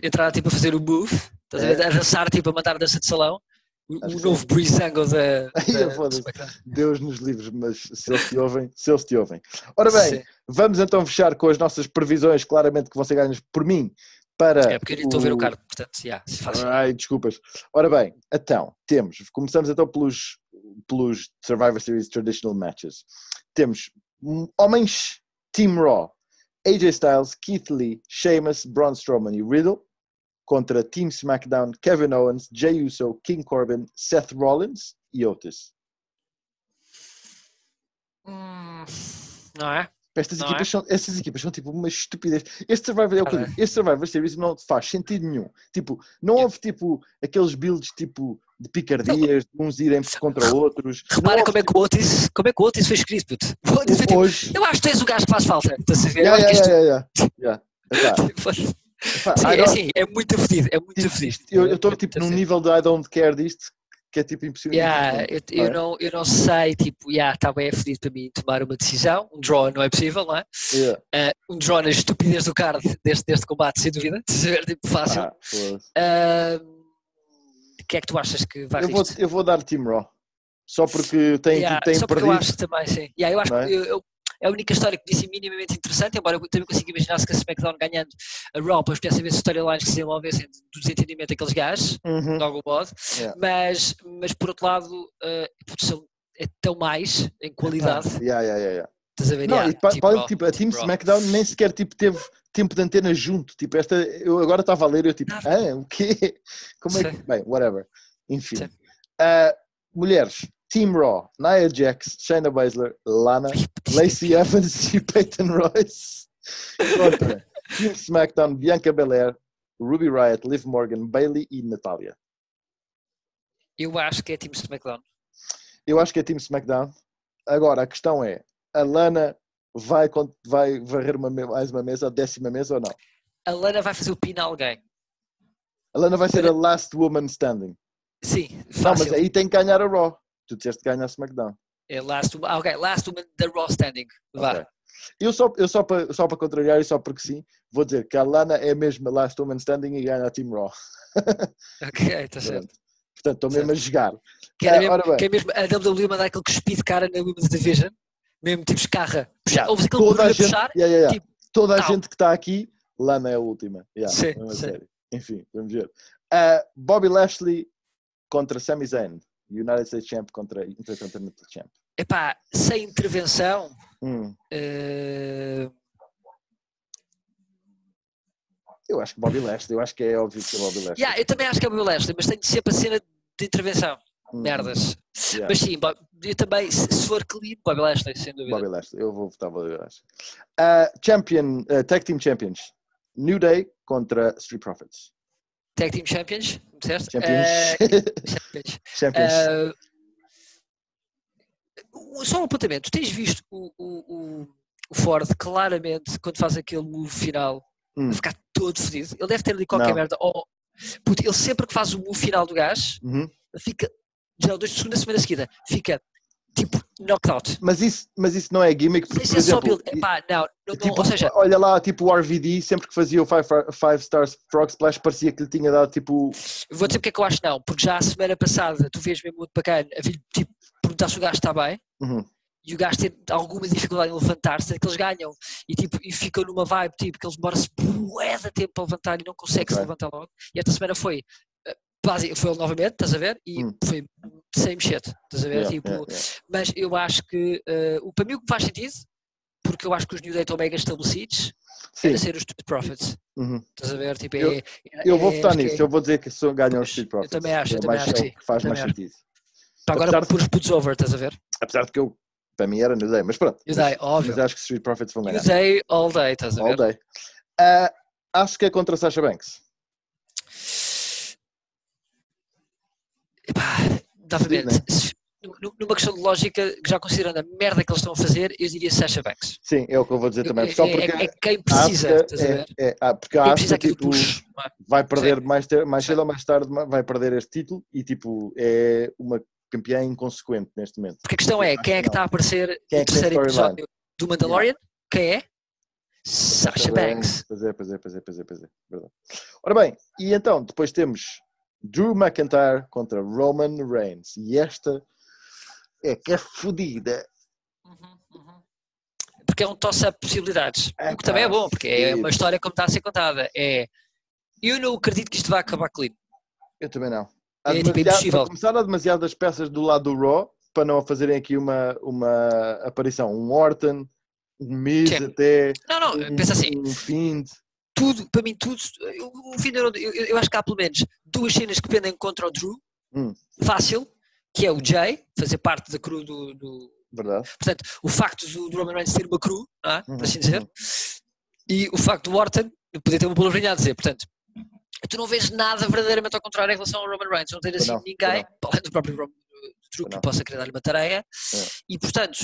S2: Entrar tipo a fazer o move, estás a dançar, tipo a mandar a dança de salão. O,
S1: Acho
S2: o
S1: que
S2: novo Breezango da. Da-.
S1: Deus nos livres, mas se eles te ouvem, se eles te ouvem. Ora bem,
S2: Sim.
S1: vamos então fechar com as nossas previsões, claramente que você ganha por mim, para
S2: É porque eu estou a ver o card, portanto, já, se faz.
S1: Ai, desculpas. Ora bem, então, temos, começamos então pelos, pelos Survivor Series Traditional Matches. Temos hum, homens Team Raw, AJ Styles, Keith Lee, Sheamus, Braun Strowman e Riddle, contra Team SmackDown, Kevin Owens, Jey Uso, King Corbin, Seth Rollins e Otis.
S2: Hum, não é?
S1: Estas
S2: Não
S1: equipas, são, essas equipas são tipo uma estupidez. Este Survivor, é o que digo, este Survivor Series não faz sentido nenhum. Tipo, não houve tipo aqueles builds tipo de picardias, de uns irem contra outros.
S2: Repara como é que o Otis, como é que o Otis foi escrito, Otis foi tipo,
S1: hoje.
S2: eu acho que tu és o gajo que faz falta. Estás a ver? Eu
S1: Yeah, yeah,
S2: isto-
S1: yeah, yeah, yeah.
S2: Sim, é assim, é muito fedido, é muito fedido.
S1: Eu estou tipo num nível de I don't care disto que é tipo impossível.
S2: Yeah, eu, eu
S1: não é?
S2: não, eu não sei, tipo, yeah, está bem é fedido para mim tomar uma decisão. Um draw não é possível, não é?
S1: Yeah.
S2: Ah, um draw na estupidez do card deste, deste combate, sem dúvida. A ver? Tipo, fácil.
S1: Foda-se.
S2: Ah, O que é que tu achas que vai
S1: eu, vou,
S2: isto?
S1: eu vou dar Team Raw. Só porque tem,
S2: Yeah,
S1: tem
S2: só porque
S1: perdido.
S2: eu acho também, sim. Yeah, eu acho
S1: é?
S2: eu- eu- é a única história que disse minimamente interessante, embora eu também consiga imaginar se que a SmackDown ganhando a Raw, depois pudesse haver storylines que se desenvolvessem do desentendimento daqueles gajos,
S1: Uhum.
S2: de algum modo,
S1: Yeah.
S2: mas, mas por outro lado, uh, a produção é tão mais em qualidade,
S1: Yeah, yeah, yeah, yeah.
S2: estás a ver?
S1: Não,
S2: Yeah,
S1: e pa-
S2: Raw,
S1: tipo, a Team
S2: Raw.
S1: SmackDown nem sequer tipo, teve tempo de antena junto. Tipo, esta, eu agora estava a ler e eu tipo,
S2: Nada.
S1: ah, o quê? Como é que.
S2: Sim.
S1: Bem, whatever. Enfim. Ah, mulheres, Team Raw, Nia Jax, Shayna Baszler, Lana, Lacey Evans e Peyton Royce. Contra Team SmackDown, Bianca Belair, Ruby Riott, Liv Morgan, Bailey e Natalia.
S2: Eu acho que é Team SmackDown.
S1: Eu acho que é Team SmackDown. Agora, a questão é, a Lana vai, vai varrer uma, mais uma mesa, a décima mesa ou não?
S2: A Lana vai fazer o pin a alguém.
S1: A Lana vai ser a last woman standing.
S2: Sim,
S1: Não,
S2: fácil.
S1: mas aí tem que ganhar a Raw. Tu disseste que ganha a SmackDown.
S2: É last, woman- ah, ok, last woman da Raw standing. Vá.
S1: Ok. Eu só, eu só para só para contrariar e só porque sim, vou dizer que a Lana é mesmo a last woman standing e ganha a Team Raw.
S2: Ok, está certo.
S1: Portanto, estou mesmo a jogar.
S2: Que,
S1: Ah,
S2: mesmo, que é mesmo a WWE mandar aquele cuspi de cara na Women's Division, mesmo tipo escarra. Puxar, ouves aquele
S1: Toda a gente,
S2: puxar,
S1: yeah, yeah, yeah.
S2: tipo,
S1: Toda a
S2: tal.
S1: gente que está aqui, Lana é a última. Yeah,
S2: Sim,
S1: a
S2: sim.
S1: sério. Enfim, vamos ver. Ah, Bobby Lashley contra Sami Zayn. United States Champ contra Intercontinental Champ.
S2: epá, sem intervenção,
S1: Hum,
S2: eh,
S1: eu acho que Bobby Lashley, eu acho que é óbvio que é Bobby Lashley.
S2: yeah, eu também acho que é meu Lashley, mas tenho sempre a cena de intervenção.
S1: Hum,
S2: Merdas.
S1: yeah.
S2: Mas sim, eu também, se for clean, Bobby Lashley, sem dúvida.
S1: Bobby Lashley, eu vou votar Bobby Lashley. Ah, champion, ah, Tag Team Champions. New Day contra Street Profits.
S2: Tag Team Champions, disseste?
S1: Champions.
S2: Eh, Champions.
S1: Champions.
S2: O- só um apontamento, tu tens visto o, o, o- Ford claramente quando faz aquele move final
S1: Hum.
S2: ficar todo fedido. Ele deve ter ali qualquer
S1: Não.
S2: merda. Oh, puto, ele sempre que faz o move final do gás,
S1: Uhum.
S2: fica, já dois de segunda semana seguida, fica tipo knocked out.
S1: Mas, isso, mas isso não é gimmick, porque, por
S2: é
S1: exemplo,
S2: build. Epá, não, não,
S1: tipo,
S2: ou seja,
S1: olha lá, tipo o RVD, sempre que fazia o Five, five Stars Frog Splash, parecia que lhe tinha dado tipo.
S2: vou dizer porque é que eu acho não, porque já a semana passada tu vês mesmo muito bacana a vir tipo, perguntar se o gajo está bem.
S1: Uhum.
S2: e o gajo tem alguma dificuldade em levantar-se, é que eles ganham e, tipo, e ficam numa vibe tipo, que eles demoram-se bué de tempo para levantar e não conseguem se
S1: Ok.
S2: levantar logo. E esta semana foi, foi ele novamente, estás a ver? E
S1: Hum.
S2: foi sem mexer, estás a ver?
S1: Yeah,
S2: tipo,
S1: yeah, yeah.
S2: Mas eu acho que, o para mim o que faz sentido, porque eu acho que os New Day estão mega estabelecidos,
S1: Sim,
S2: era ser os Street Profits,
S1: uhum.
S2: estás a ver? Tipo,
S1: Eu-
S2: é-
S1: eu vou
S2: é-
S1: votar nisso,
S2: é-
S1: eu vou dizer que só ganham os Street
S2: eu
S1: Profits.
S2: também acho,
S1: É
S2: eu também
S1: mais-
S2: acho
S1: é
S2: que sim,
S1: faz
S2: também
S1: mais
S2: acho.
S1: sentido.
S2: Pá, agora
S1: de-
S2: por os putos over, estás a ver?
S1: Apesar de que eu, para mim era New Day, mas pronto.
S2: New
S1: mas-
S2: Day, óbvio.
S1: Mas acho que os Street Profits vão
S2: New
S1: ganhar.
S2: Day, all day, estás a
S1: All
S2: ver?
S1: day. Ah, acho que é contra Sasha Banks.
S2: Epá, novamente,
S1: né?
S2: se- nu- numa questão de lógica, já considerando a merda que eles estão a fazer, eu diria Sasha Banks.
S1: Sim, é o que eu vou dizer também.
S2: É,
S1: Só
S2: é-
S1: porque
S2: é quem
S1: a
S2: precisa,
S1: Asuka
S2: estás a ver?
S1: é, é, ah, porque a
S2: Quem do
S1: tipo,
S2: push. é?
S1: vai perder
S2: Sim.
S1: mais, ter- mais cedo ou mais tarde, vai perder este título e tipo, é uma campeã inconsequente neste momento.
S2: Porque a questão é,
S1: Acho
S2: quem é
S1: que
S2: está a aparecer
S1: Quem é
S2: no
S1: tem
S2: terceiro episódio do Mandalorian? Quem é? Sasha Banks.
S1: Pois é, pois é, pois é, pois é, pois é. Verdade. Ora bem, e então, depois temos Drew McIntyre contra Roman Reigns. E esta é que é fodida.
S2: Uhum, uhum. Porque é um toss-up de possibilidades.
S1: É
S2: o que também é bom, porque é uma história como está a ser contada. É, eu não acredito que isto vai acabar clean.
S1: Eu também não. Há
S2: É, tipo,
S1: demasiado-
S2: impossível.
S1: para começar, há demasiadas peças do lado do Raw para não fazerem aqui uma, uma aparição. Um Orton, um Miz até,
S2: Não, não,
S1: um,
S2: pensa assim,
S1: um Fiend.
S2: Tudo, para mim, tudo. eu- O fim eu, eu, eu acho que há pelo menos duas cenas que pendem contra o Drew.
S1: Hum.
S2: Fácil, que é o Jay, fazer parte da crew do. do-
S1: Verdade.
S2: portanto, o facto do, do Roman Reigns ter uma crew, não é?
S1: Uhum,
S2: por assim dizer,
S1: uhum.
S2: e o facto do Orton poder ter uma palavrinha a dizer. Portanto, tu não vês nada verdadeiramente ao contrário em relação ao Roman Reigns. Não tens assim
S1: não,
S2: ninguém, além do próprio Roman Drew, que possa querer dar-lhe uma tarefa.
S1: É.
S2: E portanto,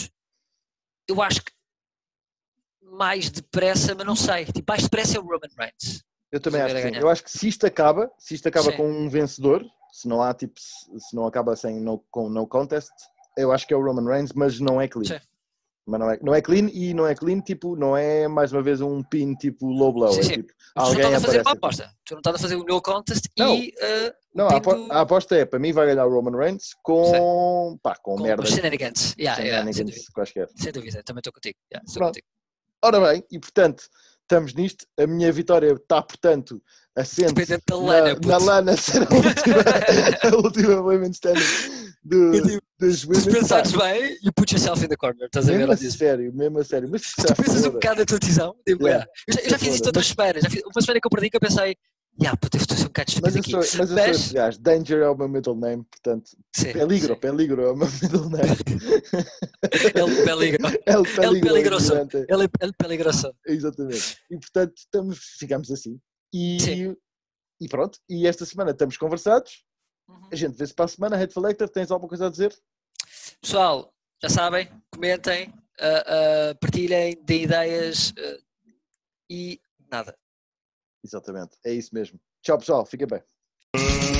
S2: eu acho que mais depressa, mas não sei. Tipo, mais depressa é o Roman Reigns.
S1: Eu também
S2: Sim,
S1: acho que sim. Eu acho que se isto acaba, se isto acaba
S2: Sim.
S1: com um vencedor, se não há tipo, se não acaba sem no, com no contest, eu acho que é o Roman Reigns, mas não é clean.
S2: Sim.
S1: Mas não é, não é clean e não é clean, tipo, não é mais uma vez um pin tipo low blow.
S2: Sim,
S1: é
S2: sim.
S1: tipo,
S2: Mas tu
S1: alguém
S2: não estás a fazer
S1: aparece.
S2: uma aposta. Tu não estás a fazer o no contest
S1: Não.
S2: e uh,
S1: Não, a,
S2: pin
S1: apo-
S2: do-
S1: a aposta é, para mim vai ganhar o Roman Reigns com, pá, com,
S2: com
S1: merda.
S2: os shenanigans. Yeah, yeah, sem, dúvida, sem dúvida, também estou contigo. Yeah, contigo.
S1: Ora bem, e portanto, estamos nisto. A minha vitória está, portanto, assente
S2: da lana,
S1: na, na lana ser a última, a última women's standing do,
S2: digo,
S1: dos
S2: Se
S1: women's.
S2: pensares bem, you put yourself in the corner. Estás a ver?
S1: Mesmo a sério, mesmo a sério. Mas
S2: Se tu pensas um bocado na tua decisão, digo,
S1: Yeah.
S2: yeah. eu, já, eu já fiz isto outras semanas. Já fiz, uma semana que eu perdi que eu pensei, yeah, puta, eu estou a ser um bocado
S1: Mas
S2: estúpido
S1: eu
S2: aqui.
S1: sou, mas eu sou
S2: Mas-
S1: esse gajo. Danger é o meu middle name, portanto.
S2: Sim,
S1: Peligro,
S2: sim.
S1: peligro é o meu middle name.
S2: El peligro.
S1: El
S2: El peligroso. é ele peligroso.
S1: Exatamente. E portanto, estamos, ficamos assim. E,
S2: Sim.
S1: e pronto. E esta semana estamos conversados. A gente vê-se para a semana. Headful Lecter, tens alguma coisa a dizer?
S2: Pessoal, já sabem, comentem, ah, ah, partilhem, deem ideias ah, e nada.
S1: Exatamente. É isso mesmo. Tchau, pessoal. Fiquem bem.